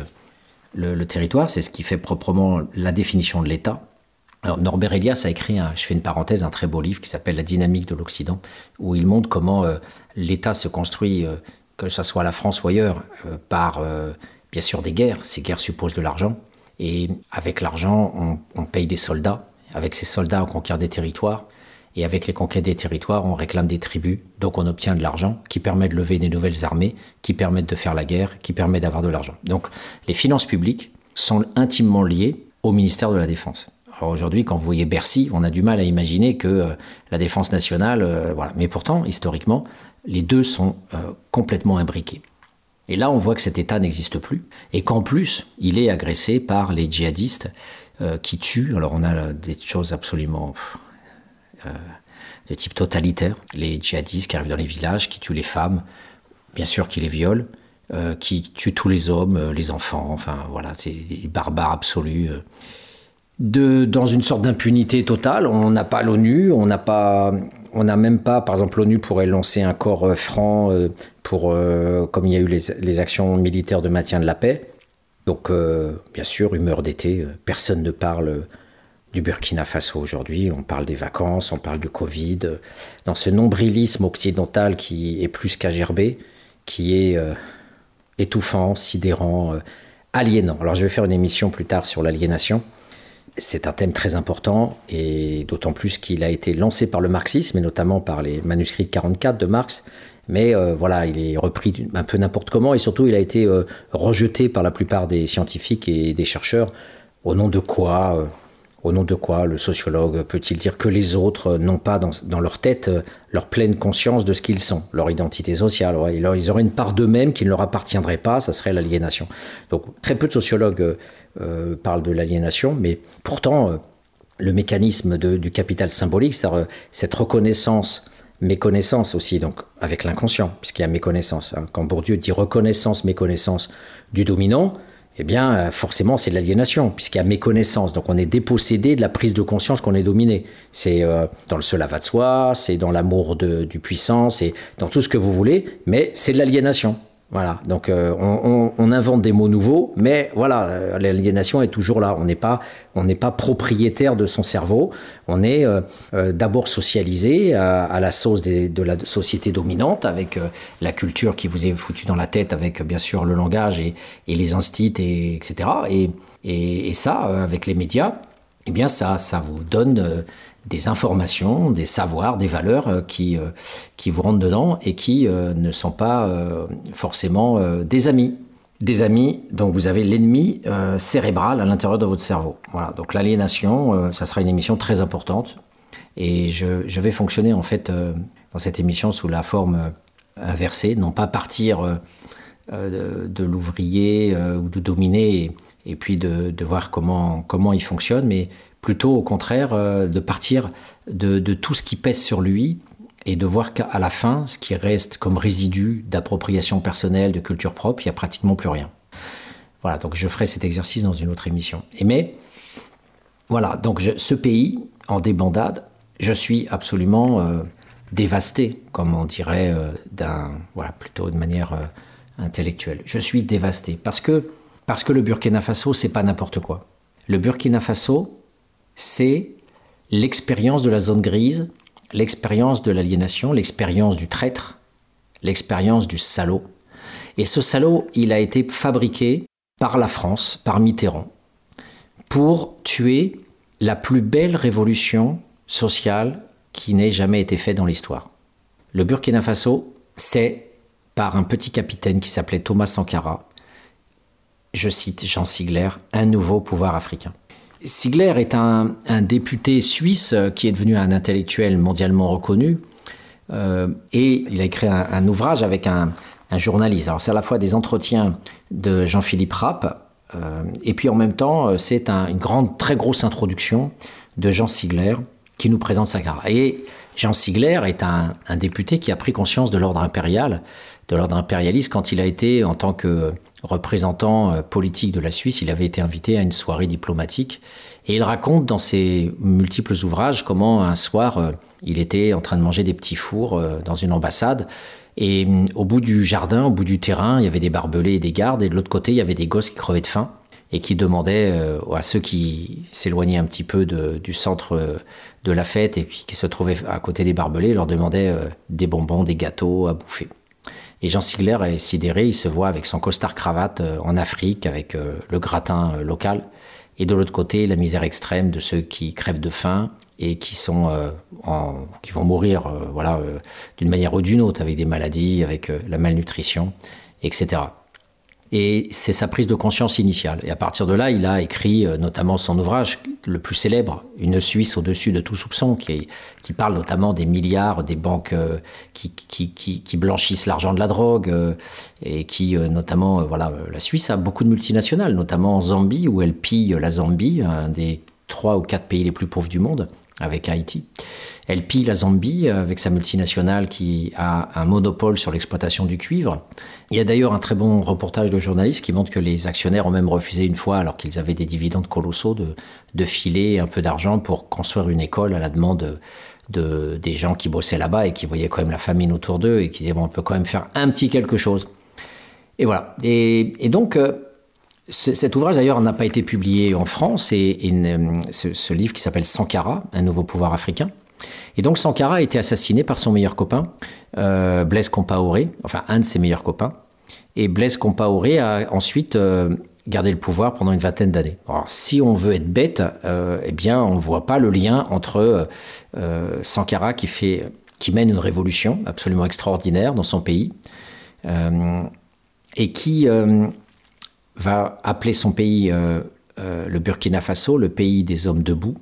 euh, le, territoire, c'est ce qui fait proprement la définition de l'État. Alors Norbert Elias a écrit, je fais une parenthèse, un très beau livre qui s'appelle La dynamique de l'Occident, où il montre comment euh, l'État se construit, que ce soit la France ou ailleurs, par bien sûr des guerres. Ces guerres supposent de l'argent. Et avec l'argent, on, paye des soldats. Avec ces soldats, on conquiert des territoires. Et avec les conquêtes des territoires, on réclame des tribus. Donc on obtient de l'argent qui permet de lever des nouvelles armées, qui permettent de faire la guerre, qui permet d'avoir de l'argent. Donc les finances publiques sont intimement liées au ministère de la Défense. Alors aujourd'hui, quand vous voyez Bercy, on a du mal à imaginer que euh, la défense nationale, euh, voilà. Mais pourtant, historiquement, les deux sont euh, complètement imbriqués. Et là, on voit que cet État n'existe plus et qu'en plus, il est agressé par les djihadistes qui tuent. Alors, on a des choses absolument de type totalitaire. Les djihadistes qui arrivent dans les villages, qui tuent les femmes, bien sûr qui les violent, qui tuent tous les hommes, les enfants. Enfin, voilà, c'est des barbares absolus. Dans une sorte d'impunité totale. On n'a pas l'ONU, on n'a pas, on n'a même pas, par exemple, l'ONU pourrait lancer un corps franc pour, euh, comme il y a eu les, actions militaires de maintien de la paix. Donc, euh, bien sûr, humeur d'été, euh, personne ne parle du Burkina Faso aujourd'hui, on parle des vacances, on parle du Covid, dans ce nombrilisme occidental qui est plus qu'agerbé, qui est étouffant, sidérant, aliénant. Alors je vais faire une émission plus tard sur l'aliénation. C'est un thème très important et d'autant plus qu'il a été lancé par le marxisme et notamment par les manuscrits de 44 de Marx mais euh, voilà, il est repris un peu n'importe comment et surtout il a été euh, rejeté par la plupart des scientifiques et des chercheurs. Au nom de quoi euh, Au nom de quoi le sociologue peut-il dire que les autres n'ont pas dans, leur tête leur pleine conscience de ce qu'ils sont, leur identité sociale? Ils auraient une part d'eux-mêmes qui ne leur appartiendrait pas, ça serait l'aliénation. Donc très peu de sociologues parlent de l'aliénation, mais pourtant le mécanisme du capital symbolique, c'est-à-dire cette reconnaissance méconnaissance aussi, donc avec l'inconscient, puisqu'il y a méconnaissance. Hein. Quand Bourdieu dit reconnaissance, méconnaissance du dominant, eh bien, euh, forcément, c'est de l'aliénation, puisqu'il y a méconnaissance. Donc, on est dépossédé de la prise de conscience qu'on est dominé. C'est euh, dans le cela va de soi, c'est dans l'amour du puissant, c'est dans tout ce que vous voulez, mais c'est de l'aliénation. Voilà, donc euh, on, invente des mots nouveaux, mais voilà, euh, l'aliénation est toujours là. On n'est pas, on n'est pas propriétaire de son cerveau. On est euh, d'abord socialisé à, la sauce de la société dominante, avec la culture qui vous est foutue dans la tête, avec bien sûr le langage et, les instits, et, etc. Et, et, ça, avec les médias, eh bien ça, ça vous donne des informations, des savoirs, des valeurs qui, qui vous rentrent dedans et qui ne sont pas forcément des amis des amis, donc vous avez l'ennemi euh, cérébral à l'intérieur de votre cerveau. Voilà, donc l'aliénation, euh, ça sera une émission très importante. Et je, vais fonctionner en fait euh, dans cette émission sous la forme inversée, non pas partir de, l'ouvrier ou de dominer et, puis de, voir comment, comment il fonctionne, mais plutôt au contraire de partir de, tout ce qui pèse sur lui et de voir qu'à la fin, ce qui reste comme résidu d'appropriation personnelle, de culture propre, il n'y a pratiquement plus rien. Voilà, donc je ferai cet exercice dans une autre émission. Et mais, voilà, donc ce pays en débandade, je suis absolument euh, dévasté, comme on dirait euh, d'un, voilà, plutôt de manière euh, intellectuelle. Je suis dévasté parce que, parce que le Burkina Faso, c'est pas n'importe quoi. Le Burkina Faso, c'est l'expérience de la zone grise l'expérience de l'aliénation, l'expérience du traître, l'expérience du salaud. Et ce salaud, il a été fabriqué par la France, par Mitterrand, pour tuer la plus belle révolution sociale qui n'ait jamais été faite dans l'histoire. Le Burkina Faso, c'est par un petit capitaine qui s'appelait Thomas Sankara, je cite Jean Sigler, un nouveau pouvoir africain. Sigler est un, député suisse euh, qui est devenu un intellectuel mondialement reconnu. Euh, et il a écrit un, ouvrage avec un, journaliste. Alors c'est à la fois des entretiens de Jean-Philippe Rapp, euh, et puis en même temps c'est une grande, très grosse introduction de Jean Sigler qui nous présente Sankara. Et Jean Sigler est un, député qui a pris conscience de l'ordre impérial, de l'ordre impérialiste quand il a été en tant que représentant euh, politique de la Suisse, il avait été invité à une soirée diplomatique. Et il raconte dans ses multiples ouvrages comment un soir, euh, il était en train de manger des petits fours euh, dans une ambassade. Et mm, au bout du jardin, au bout du terrain, il y avait des barbelés et des gardes. Et de l'autre côté, il y avait des gosses qui crevaient de faim et qui demandaient à ceux qui s'éloignaient un petit peu du centre de la fête et qui se trouvaient à côté des barbelés, leur demandaient des bonbons, des gâteaux à bouffer. Et Jean Sigler est sidéré, il se voit avec son costard cravate euh, en Afrique, avec euh, le gratin euh, local. Et de l'autre côté, la misère extrême de ceux qui crèvent de faim et qui sont qui vont mourir voilà d'une manière ou d'une autre avec des maladies, avec la malnutrition, etc. Et c'est sa prise de conscience initiale. Et à partir de là, il a écrit euh, notamment son ouvrage le plus célèbre, Une Suisse au-dessus de tout soupçon, qui, parle notamment des milliards des banques euh, qui, qui, qui, blanchissent l'argent de la drogue, euh, et qui notamment, voilà, la Suisse a beaucoup de multinationales, notamment en Zambie, où elle pille la Zambie, un des trois ou quatre pays les plus pauvres du monde, avec Haïti. Elle pille la Zambie avec sa multinationale qui a un monopole sur l'exploitation du cuivre. Il y a d'ailleurs un très bon reportage de journaliste qui montre que les actionnaires ont même refusé une fois, alors qu'ils avaient des dividendes colossaux, de, de filer un peu d'argent pour construire une école à la demande de, des gens qui bossaient là-bas et qui voyaient quand même la famine autour d'eux et qui disaient bon, on peut quand même faire un petit quelque chose. Et voilà. Et, donc, euh, cet ouvrage d'ailleurs n'a pas été publié en France et, ce, livre qui s'appelle Sankara, un nouveau pouvoir africain, et donc Sankara a été assassiné par son meilleur copain, euh, Blaise Compaoré, enfin un de ses meilleurs copains. Et Blaise Compaoré a ensuite euh, gardé le pouvoir pendant une vingtaine d'années. Alors si on veut être bête, euh, eh bien on ne voit pas le lien entre Sankara qui, fait, qui mène une révolution absolument extraordinaire dans son pays et qui va appeler son pays le Burkina Faso, le pays des hommes debout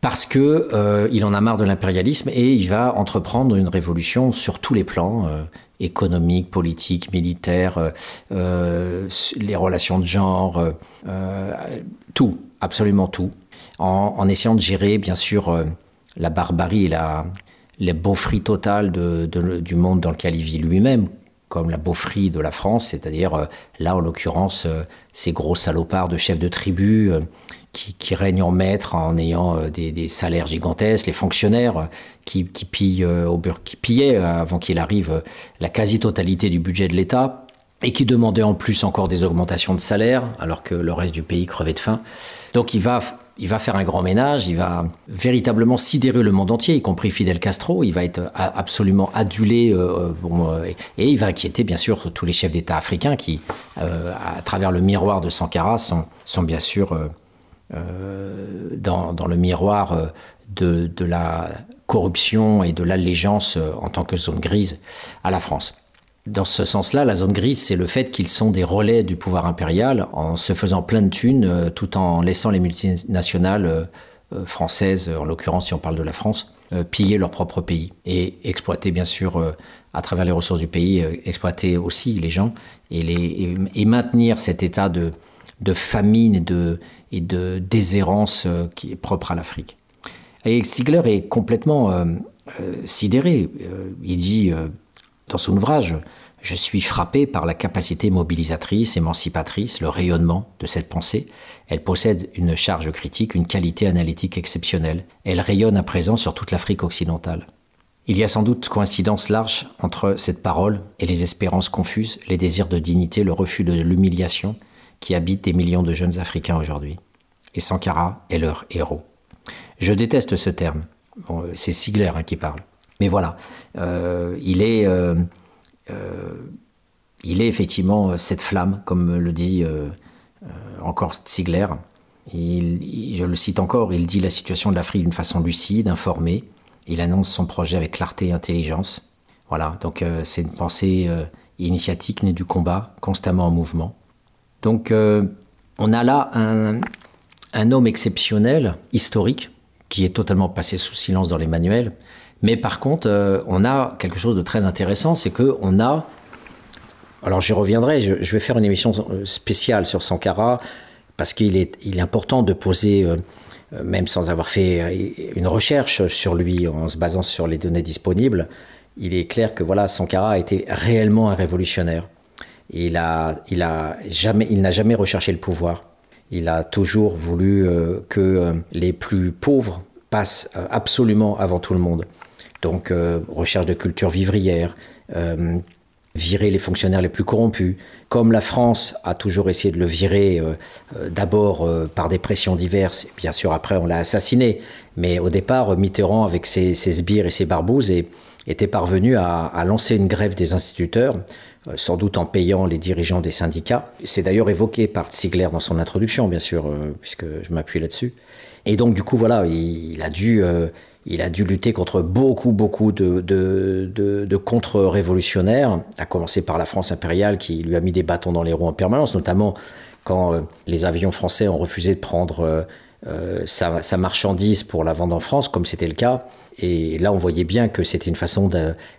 parce que euh, il en a marre de l'impérialisme et il va entreprendre une révolution sur tous les plans euh, économiques, politiques, militaires, euh, les relations de genre, tout, absolument tout, en, essayant de gérer bien sûr la barbarie et la, la beaufrie totale de, du monde dans lequel il vit lui-même, comme la beaufrie de la France, c'est-à-dire là en l'occurrence ces gros salopards de chefs de tribu qui, règnent en maître en ayant euh, des, salaires gigantesques, les fonctionnaires euh, qui, pillent euh, au qui pillaient avant qu'il arrive la quasi-totalité du budget de l'État et qui demandaient en plus encore des augmentations de salaire alors que le reste du pays crevait de faim. Donc il va il va faire un grand ménage, il va véritablement sidérer le monde entier, y compris Fidel Castro. Il va être absolument adulé et il va inquiéter bien sûr tous les chefs d'État africains qui, à travers le miroir de Sankara, sont, bien sûr dans, le miroir de, la corruption et de l'allégeance en tant que zone grise à la France. Dans ce sens-là, la zone grise, c'est le fait qu'ils sont des relais du pouvoir impérial en se faisant plein de thunes tout en laissant les multinationales françaises, en l'occurrence si on parle de la France, piller leur propre pays et exploiter bien sûr à travers les ressources du pays, euh, exploiter aussi les gens et, maintenir cet état de, famine et de, et déshérence euh, qui est propre à l'Afrique. Et Sigler est complètement euh, sidéré. il dit dans son ouvrage Je suis frappé par la capacité mobilisatrice, émancipatrice, le rayonnement de cette pensée. Elle possède une charge critique, une qualité analytique exceptionnelle. Elle rayonne à présent sur toute l'Afrique occidentale. Il y a sans doute coïncidence large entre cette parole et les espérances confuses, les désirs de dignité, le refus de l'humiliation qui habitent des millions de jeunes Africains aujourd'hui. Et Sankara est leur héros. Je déteste ce terme. c'est Sigler hein, qui parle. Mais voilà, euh, il, est, euh, euh, il est effectivement cette flamme, comme le dit encore Sigler. je le cite encore, il dit la situation de l'Afrique d'une façon lucide, informée, il annonce son projet avec clarté et intelligence. Voilà, donc c'est une pensée initiatique née du combat, constamment en mouvement. Donc on a là un, homme exceptionnel, historique, qui est totalement passé sous silence dans les manuels. Mais par contre, on a quelque chose de très intéressant, c'est qu'on a... Alors j'y reviendrai, je, vais faire une émission spéciale sur Sankara, parce qu'il est, important de poser euh, même sans avoir fait euh, une recherche sur lui en se basant sur les données disponibles, il est clair que voilà, Sankara a été réellement un révolutionnaire. Il a, il a jamais, il n'a jamais recherché le pouvoir. Il a toujours voulu euh, que les plus pauvres passent absolument avant tout le monde. Donc, recherche de culture vivrière, virer les fonctionnaires les plus corrompus, comme la France a toujours essayé de le virer, euh, euh, d'abord euh, par des pressions diverses, bien sûr après on l'a assassiné, mais au départ Mitterrand avec ses, sbires et ses barbouzes était parvenu à, lancer une grève des instituteurs, sans doute en payant les dirigeants des syndicats. C'est d'ailleurs évoqué par Ziegler dans son introduction, bien sûr, puisque je m'appuie là-dessus. Et donc du coup voilà, il, a dû il a dû lutter contre beaucoup, beaucoup de, contre-révolutionnaires, à commencer par la France impériale qui lui a mis des bâtons dans les roues en permanence, notamment quand euh, les avions français ont refusé de prendre euh, euh, sa, marchandise pour la vendre en France, comme c'était le cas. Et là, on voyait bien que c'était une façon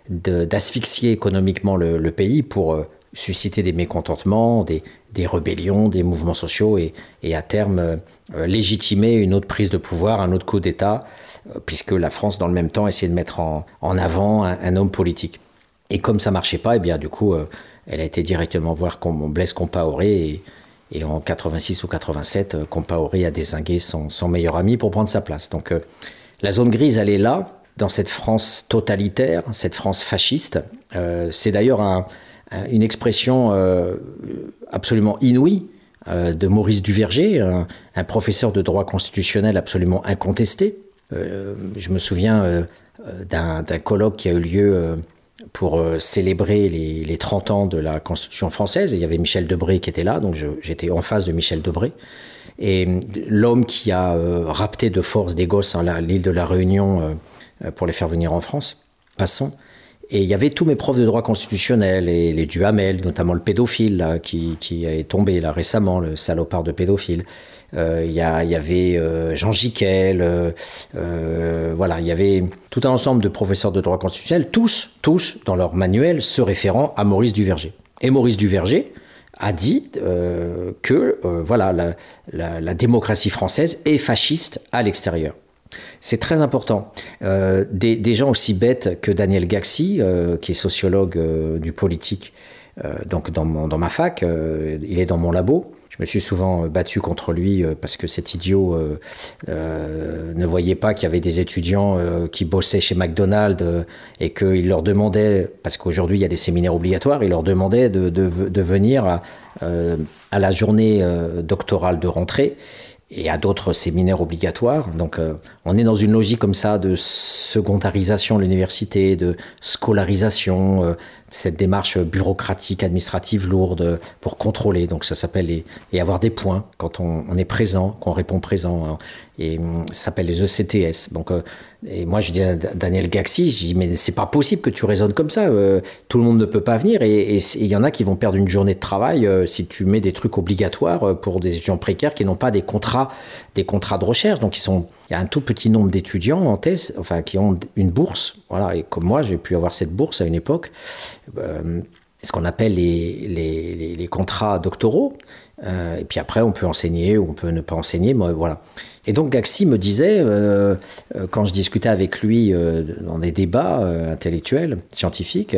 d'asphyxier économiquement le, pays pour susciter des mécontentements, des, rébellions, des mouvements sociaux et, à terme légitimer une autre prise de pouvoir, un autre coup d'État puisque la France, dans le même temps, essayait de mettre en, avant un, homme politique. Et comme ça marchait pas, et eh bien du coup, euh, elle a été directement voir Blaise Compaoré et, et en 86 ou 87, euh, Compaoré a désingué son, meilleur ami pour prendre sa place. Donc la zone grise, elle est là, dans cette France totalitaire, cette France fasciste. c'est d'ailleurs une expression absolument inouïe de Maurice Duverger, un, professeur de droit constitutionnel absolument incontesté, euh, je me souviens euh, d'un colloque qui a eu lieu euh, pour célébrer les, 30 ans de la Constitution française. il y avait Michel Debré qui était là, donc j'étais en face de Michel Debré. Et l'homme qui a rapté de force des gosses à l'île de la Réunion pour les faire venir en France, passons. Et il y avait tous mes profs de droit constitutionnel, et les Duhamel, notamment le pédophile qui, qui est tombé là récemment, le salopard de pédophile. Euh, il y, avait euh, Jean Giquel, euh, voilà, il y avait tout un ensemble de professeurs de droit constitutionnel, tous, tous dans leur manuel se référant à Maurice Duverger. Et Maurice Duverger a dit que voilà, la, démocratie française est fasciste à l'extérieur. C'est très important. des, gens aussi bêtes que Daniel Gaxi, qui est sociologue du politique, donc dans, dans ma fac, il est dans mon labo. Je me suis souvent euh, battu contre lui euh, parce que cet idiot euh, ne voyait pas qu'il y avait des étudiants qui bossaient chez McDonald's et qu'il leur demandait, parce qu'aujourd'hui il y a des séminaires obligatoires, il leur demandait de, venir à, à, la journée doctorale de rentrée et à d'autres séminaires obligatoires. Donc on est dans une logique comme ça de secondarisation de l'université, de scolarisation, cette démarche bureaucratique, administrative lourde pour contrôler. Donc ça s'appelle et avoir des points quand on, est présent, qu'on répond présent. Et ça s'appelle les ECTS. Donc et moi, je dis à Daniel Gaxi, je dis, mais c'est pas possible que tu raisonnes comme ça. Euh, tout le monde ne peut pas venir. Et il y en a qui vont perdre une journée de travail euh, si tu mets des trucs obligatoires euh, pour des étudiants précaires qui n'ont pas des contrats, des contrats de recherche. Donc, ils sont, il y a un tout petit nombre d'étudiants en thèse, enfin, qui ont une bourse. Voilà. Et comme moi, j'ai pu avoir cette bourse à une époque. ce qu'on appelle les, les, les, contrats doctoraux. et puis après, on peut enseigner ou on peut ne pas enseigner. Mais voilà. Et donc Gaxi me disait, euh, euh, quand je discutais avec lui euh, dans des débats intellectuels, scientifiques,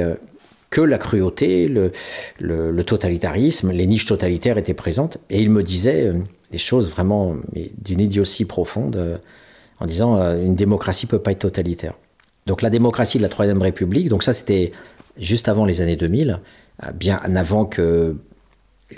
que la cruauté, le, totalitarisme, les niches totalitaires étaient présentes. Et il me disait des choses vraiment d'une idiotie profonde, en disant une démocratie peut pas être totalitaire. Donc la démocratie de la Troisième République, donc ça c'était juste avant les années 2000, bien avant que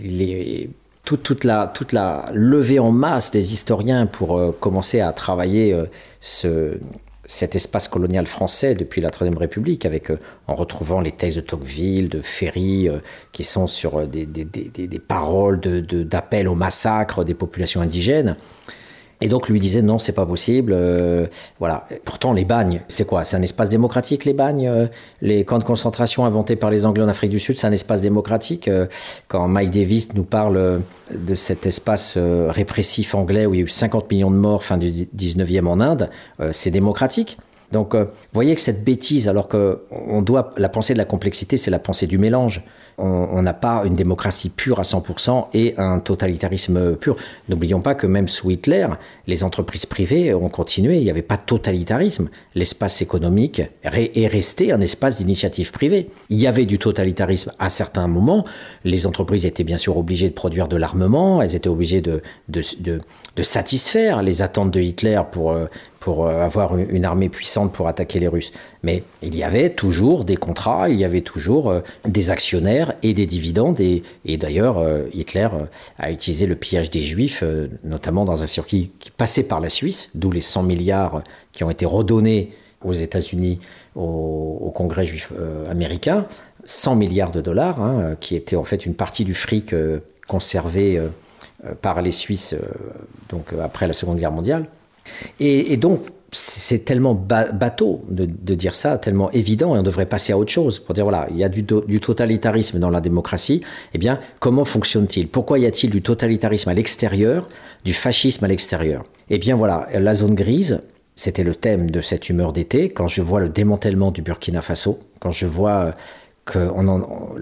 les toute, la, levée en masse des historiens pour euh, commencer à travailler euh, ce, cet espace colonial français depuis la Troisième République, avec, euh, en retrouvant les textes de Tocqueville, de Ferry, qui sont sur des, des, des, des paroles d'appel de, au massacre des populations indigènes. Et donc lui disait non, c'est pas possible. Euh, voilà. Pourtant les bagnes, c'est quoi? C'est un espace démocratique les bagnes. Euh, les camps de concentration inventés par les Anglais en Afrique du Sud, c'est un espace démocratique. Euh, quand Mike Davis nous parle de cet espace répressif anglais où il y a eu 50 millions de morts fin du 19e en Inde, c'est démocratique. Donc, vous voyez que cette bêtise, alors que on doit la pensée de la complexité, c'est la pensée du mélange on n'a pas une démocratie pure à 100% et un totalitarisme pur. N'oublions pas que même sous Hitler, les entreprises privées ont continué, il n'y avait pas de totalitarisme. L'espace économique est resté un espace d'initiative privée. Il y avait du totalitarisme à certains moments, les entreprises étaient bien sûr obligées de produire de l'armement, elles étaient obligées de, de, satisfaire les attentes de Hitler pour, euh, pour euh, avoir une armée puissante pour attaquer les Russes. Mais il y avait toujours des contrats, il y avait toujours euh, des actionnaires et des dividendes. Et, d'ailleurs, euh, Hitler a utilisé le pillage des Juifs, notamment dans un circuit qui passait par la Suisse, d'où les 100 milliards qui ont été redonnés aux États-Unis au, Congrès juif américain. 100 milliards de dollars, hein, qui étaient en fait une partie du fric conservé par les Suisses donc, après la Seconde Guerre mondiale. Et, donc, c'est tellement bateau de, dire ça, tellement évident, et on devrait passer à autre chose pour dire voilà, il y a du, totalitarisme dans la démocratie. Eh bien, comment fonctionne-t-il? Pourquoi y a-t-il du totalitarisme à l'extérieur, du fascisme à l'extérieur? Eh bien, voilà, la zone grise, c'était le thème de cette humeur d'été. Quand je vois le démantèlement du Burkina Faso, quand je vois que, on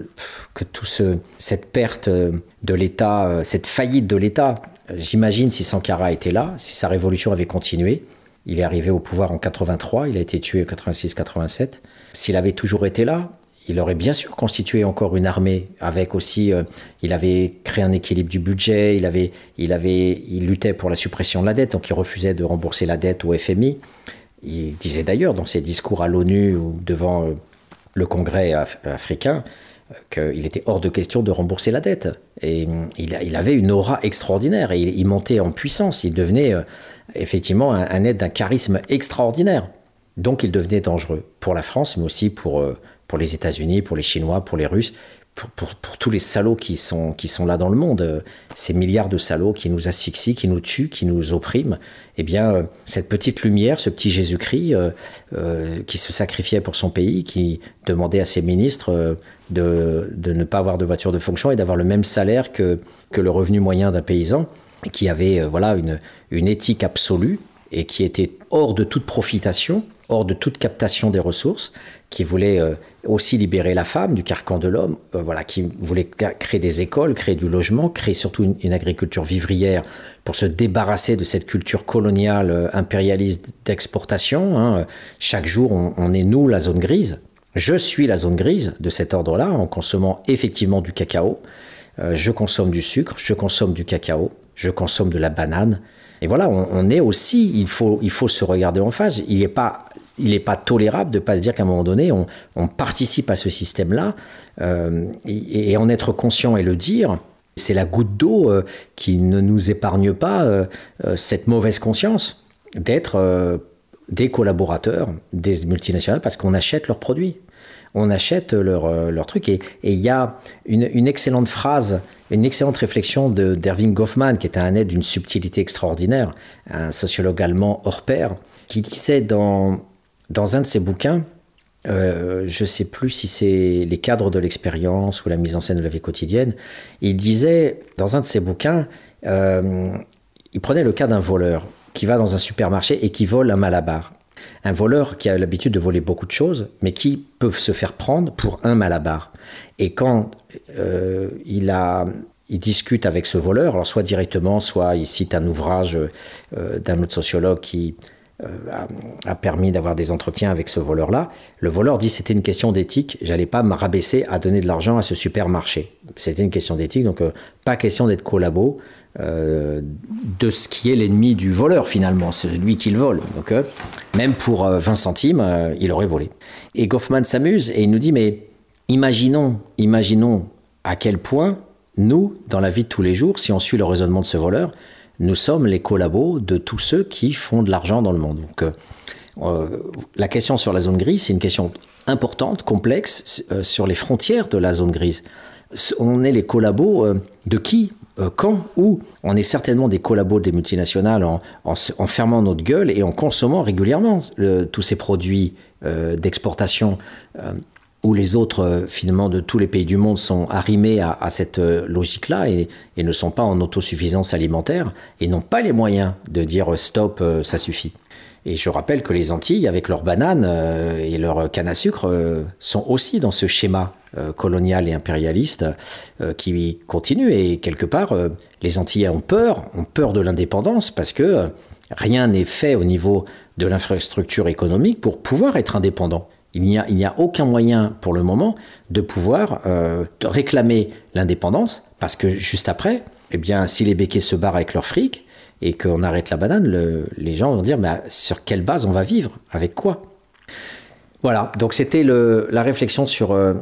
que tout ce, cette perte de l'État, cette faillite de l'État, J'imagine si Sankara était là, si sa révolution avait continué, il est arrivé au pouvoir en 83, il a été tué en 86-87. S'il avait toujours été là, il aurait bien sûr constitué encore une armée avec aussi, euh, il avait créé un équilibre du budget, il avait, il avait, il luttait pour la suppression de la dette, donc il refusait de rembourser la dette au FMI. Il disait d'ailleurs dans ses discours à l'ONU ou devant euh, le Congrès africain qu'il était hors de question de rembourser la dette. Et il, avait une aura extraordinaire et il, montait en puissance. Il devenait euh, effectivement un, être d'un charisme extraordinaire. Donc il devenait dangereux pour la France, mais aussi pour, euh, pour les États-Unis, pour les Chinois, pour les Russes, pour, tous les salauds qui sont, qui sont là dans le monde, euh, ces milliards de salauds qui nous asphyxient, qui nous tuent, qui nous oppriment, eh bien, cette petite lumière, ce petit Jésus-Christ qui se sacrifiait pour son pays, qui demandait à ses ministres de, ne pas avoir de voiture de fonction et d'avoir le même salaire que, que le revenu moyen d'un paysan, qui avait euh, voilà une, une éthique absolue et qui était hors de toute profitation, hors de toute captation des ressources, qui voulait euh, aussi libérer la femme du carcan de l'homme, euh, voilà, qui voulait créer des écoles, créer du logement, créer surtout une, agriculture vivrière pour se débarrasser de cette culture coloniale impérialiste d'exportation. Hein. Chaque jour, on, on est nous la zone grise. Je suis la zone grise de cet ordre-là en consommant effectivement du cacao. Euh, je consomme du sucre, je consomme du cacao, je consomme de la banane. Et voilà, on, est aussi, il faut, il faut se regarder en face. Il n'est pas, il pas tolérable de ne pas se dire qu'à un moment donné, on, participe à ce système-là euh, et, en être conscient et le dire. C'est la goutte d'eau euh, qui ne nous épargne pas cette mauvaise conscience d'être des collaborateurs des multinationales parce qu'on achète leurs produits. On achète leur, leur truc. Et il y a une, excellente phrase, une excellente réflexion d'Erving Goffman, qui était un aide d'une subtilité extraordinaire, un sociologue allemand hors pair, qui disait dans, dans un de ses bouquins, euh, je ne sais plus si c'est les cadres de l'expérience ou la mise en scène de la vie quotidienne, il disait dans un de ses bouquins, euh, il prenait le cas d'un voleur qui va dans un supermarché et qui vole un malabar. Un voleur qui a l'habitude de voler beaucoup de choses, mais qui peuvent se faire prendre pour un malabar. Et quand euh, il discute avec ce voleur, alors soit directement, soit il cite un ouvrage d'un autre sociologue qui euh, a, permis d'avoir des entretiens avec ce voleur-là. Le voleur dit c'était une question d'éthique, j'allais pas me rabaisser à donner de l'argent à ce supermarché. C'était une question d'éthique, donc euh, pas question d'être collabo euh, de ce qui est l'ennemi du voleur finalement, celui qui le vole. Donc même pour 20 centimes, il aurait volé. Et Goffman s'amuse et il nous dit mais imaginons, imaginons à quel point nous, dans la vie de tous les jours, si on suit le raisonnement de ce voleur, nous sommes les collabos de tous ceux qui font de l'argent dans le monde. Donc, euh, euh, la question sur la zone grise, c'est une question importante, complexe, euh, sur les frontières de la zone grise. On est les collabos de qui quand Où On est certainement des collabos des multinationales en, fermant notre gueule et en consommant régulièrement tous ces produits d'exportation où les autres, euh, finalement, de tous les pays du monde sont arrimés à, cette euh, logique-là et, ne sont pas en autosuffisance alimentaire et n'ont pas les moyens de dire euh, stop, ça suffit. Et je rappelle que les Antilles, avec leurs bananes et leur canne à sucre, sont aussi dans ce schéma colonial et impérialiste qui continue. Et quelque part, les Antillais ont peur, ont peur de l'indépendance parce que rien n'est fait au niveau de l'infrastructure économique pour pouvoir être indépendant. Il n'y a, aucun moyen pour le moment de pouvoir euh, réclamer l'indépendance parce que juste après, eh bien, si les béquets se barrent avec leur fric et qu'on arrête la banane, les gens vont dire mais sur quelle base on va vivre? Avec quoi? Voilà, donc c'était la réflexion sur euh,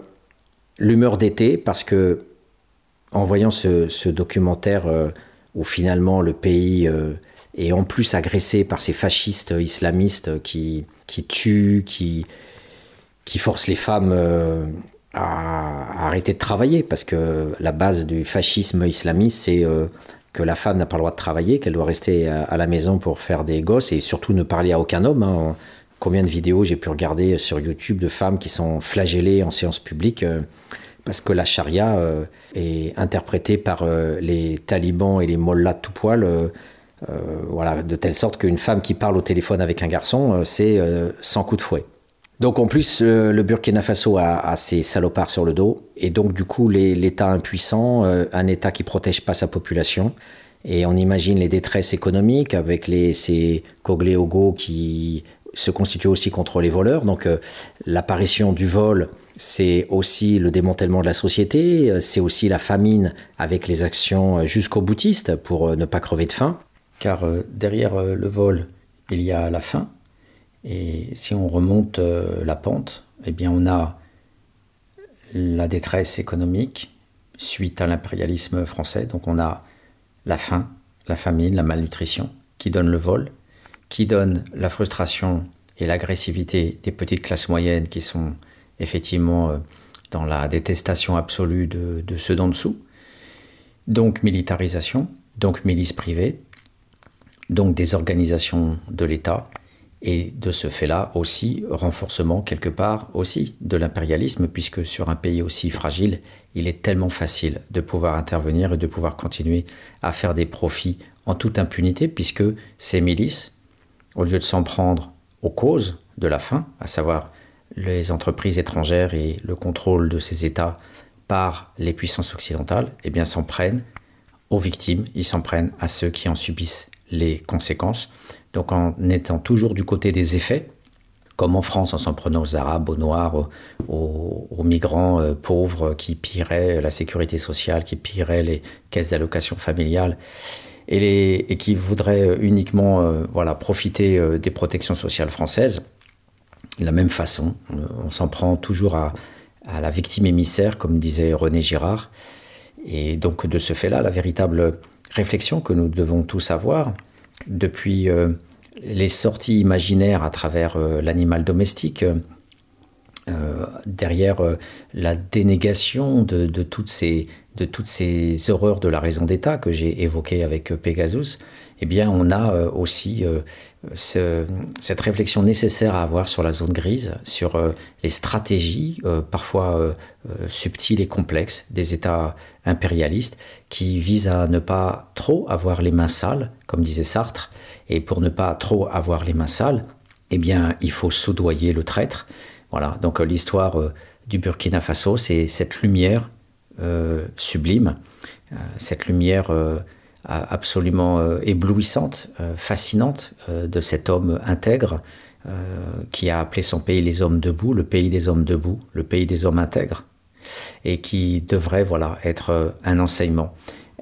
l'humeur d'été parce que en voyant ce, documentaire euh, où finalement le pays est en plus agressé par ces fascistes islamistes qui, qui tuent, qui, qui force les femmes euh, à, arrêter de travailler, parce que la base du fascisme islamiste, c'est euh, que la femme n'a pas le droit de travailler, qu'elle doit rester à, la maison pour faire des gosses et surtout ne parler à aucun homme. Hein. Combien de vidéos j'ai pu regarder sur YouTube de femmes qui sont flagellées en séance publique euh, parce que la charia est interprétée par les talibans et les mollahs tout poil. voilà, de telle sorte qu'une femme qui parle au téléphone avec un garçon, c'est sans coup de fouet. Donc en plus, euh, le Burkina Faso a, ses salopards sur le dos, et donc du coup, l'État impuissant, euh, un État qui protège pas sa population, et on imagine les détresses économiques avec les, ces Cogléogos qui se constituent aussi contre les voleurs. Donc euh, l'apparition du vol, c'est aussi le démantèlement de la société, c'est aussi la famine avec les actions jusqu'au boutiste pour ne pas crever de faim. Car derrière le vol, il y a la faim, et si on remonte euh, la pente, eh bien on a la détresse économique suite à l'impérialisme français. Donc on a la faim, la famine, la malnutrition qui donne le vol, qui donne la frustration et l'agressivité des petites classes moyennes qui sont effectivement euh, dans la détestation absolue de, ceux d'en dessous. Donc militarisation, donc milice privée, donc désorganisation de l'État, et de ce fait-là aussi renforcement quelque part aussi de l'impérialisme, puisque sur un pays aussi fragile, il est tellement facile de pouvoir intervenir et de pouvoir continuer à faire des profits en toute impunité, puisque ces milices, au lieu de s'en prendre aux causes de la faim, à savoir les entreprises étrangères et le contrôle de ces États par les puissances occidentales, eh bien s'en prennent aux victimes, ils s'en prennent à ceux qui en subissent les conséquences. Donc en étant toujours du côté des effets, comme en France en s'en prenant aux Arabes, aux Noirs, aux, migrants euh, pauvres qui pilleraient la sécurité sociale, qui pilleraient les caisses d'allocation familiale et, qui voudraient uniquement euh, voilà, profiter euh, des protections sociales françaises. De la même façon, on s'en prend toujours à, la victime émissaire, comme disait René Girard. Et donc de ce fait-là, la véritable réflexion que nous devons tous avoir, depuis euh, les sorties imaginaires à travers euh, l'animal domestique, euh, derrière la dénégation de, toutes ces, horreurs de la raison d'État que j'ai évoquées avec Pegasus, eh bien, on a aussi cette réflexion nécessaire à avoir sur la zone grise, sur euh, les stratégies euh, parfois euh, subtiles et complexes des États impérialistes qui visent à ne pas trop avoir les mains sales, comme disait Sartre, et pour ne pas trop avoir les mains sales, eh bien, il faut soudoyer le traître. Voilà. Donc, l'histoire du Burkina Faso, c'est cette lumière sublime, cette lumière absolument euh, éblouissante, euh, fascinante euh, de cet homme intègre qui a appelé son pays les hommes debout, le pays des hommes debout, le pays des hommes intègres, et qui devrait voilà être un enseignement.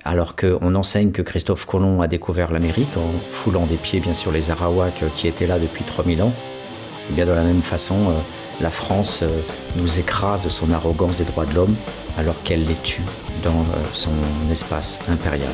Alors qu'on enseigne que Christophe Colomb a découvert l'Amérique en foulant des pieds bien sûr les Arawaks qui étaient là depuis 3000 ans, et eh bien de la même façon, la France nous écrase de son arrogance des droits de l'homme alors qu'elle les tue dans son espace impérial.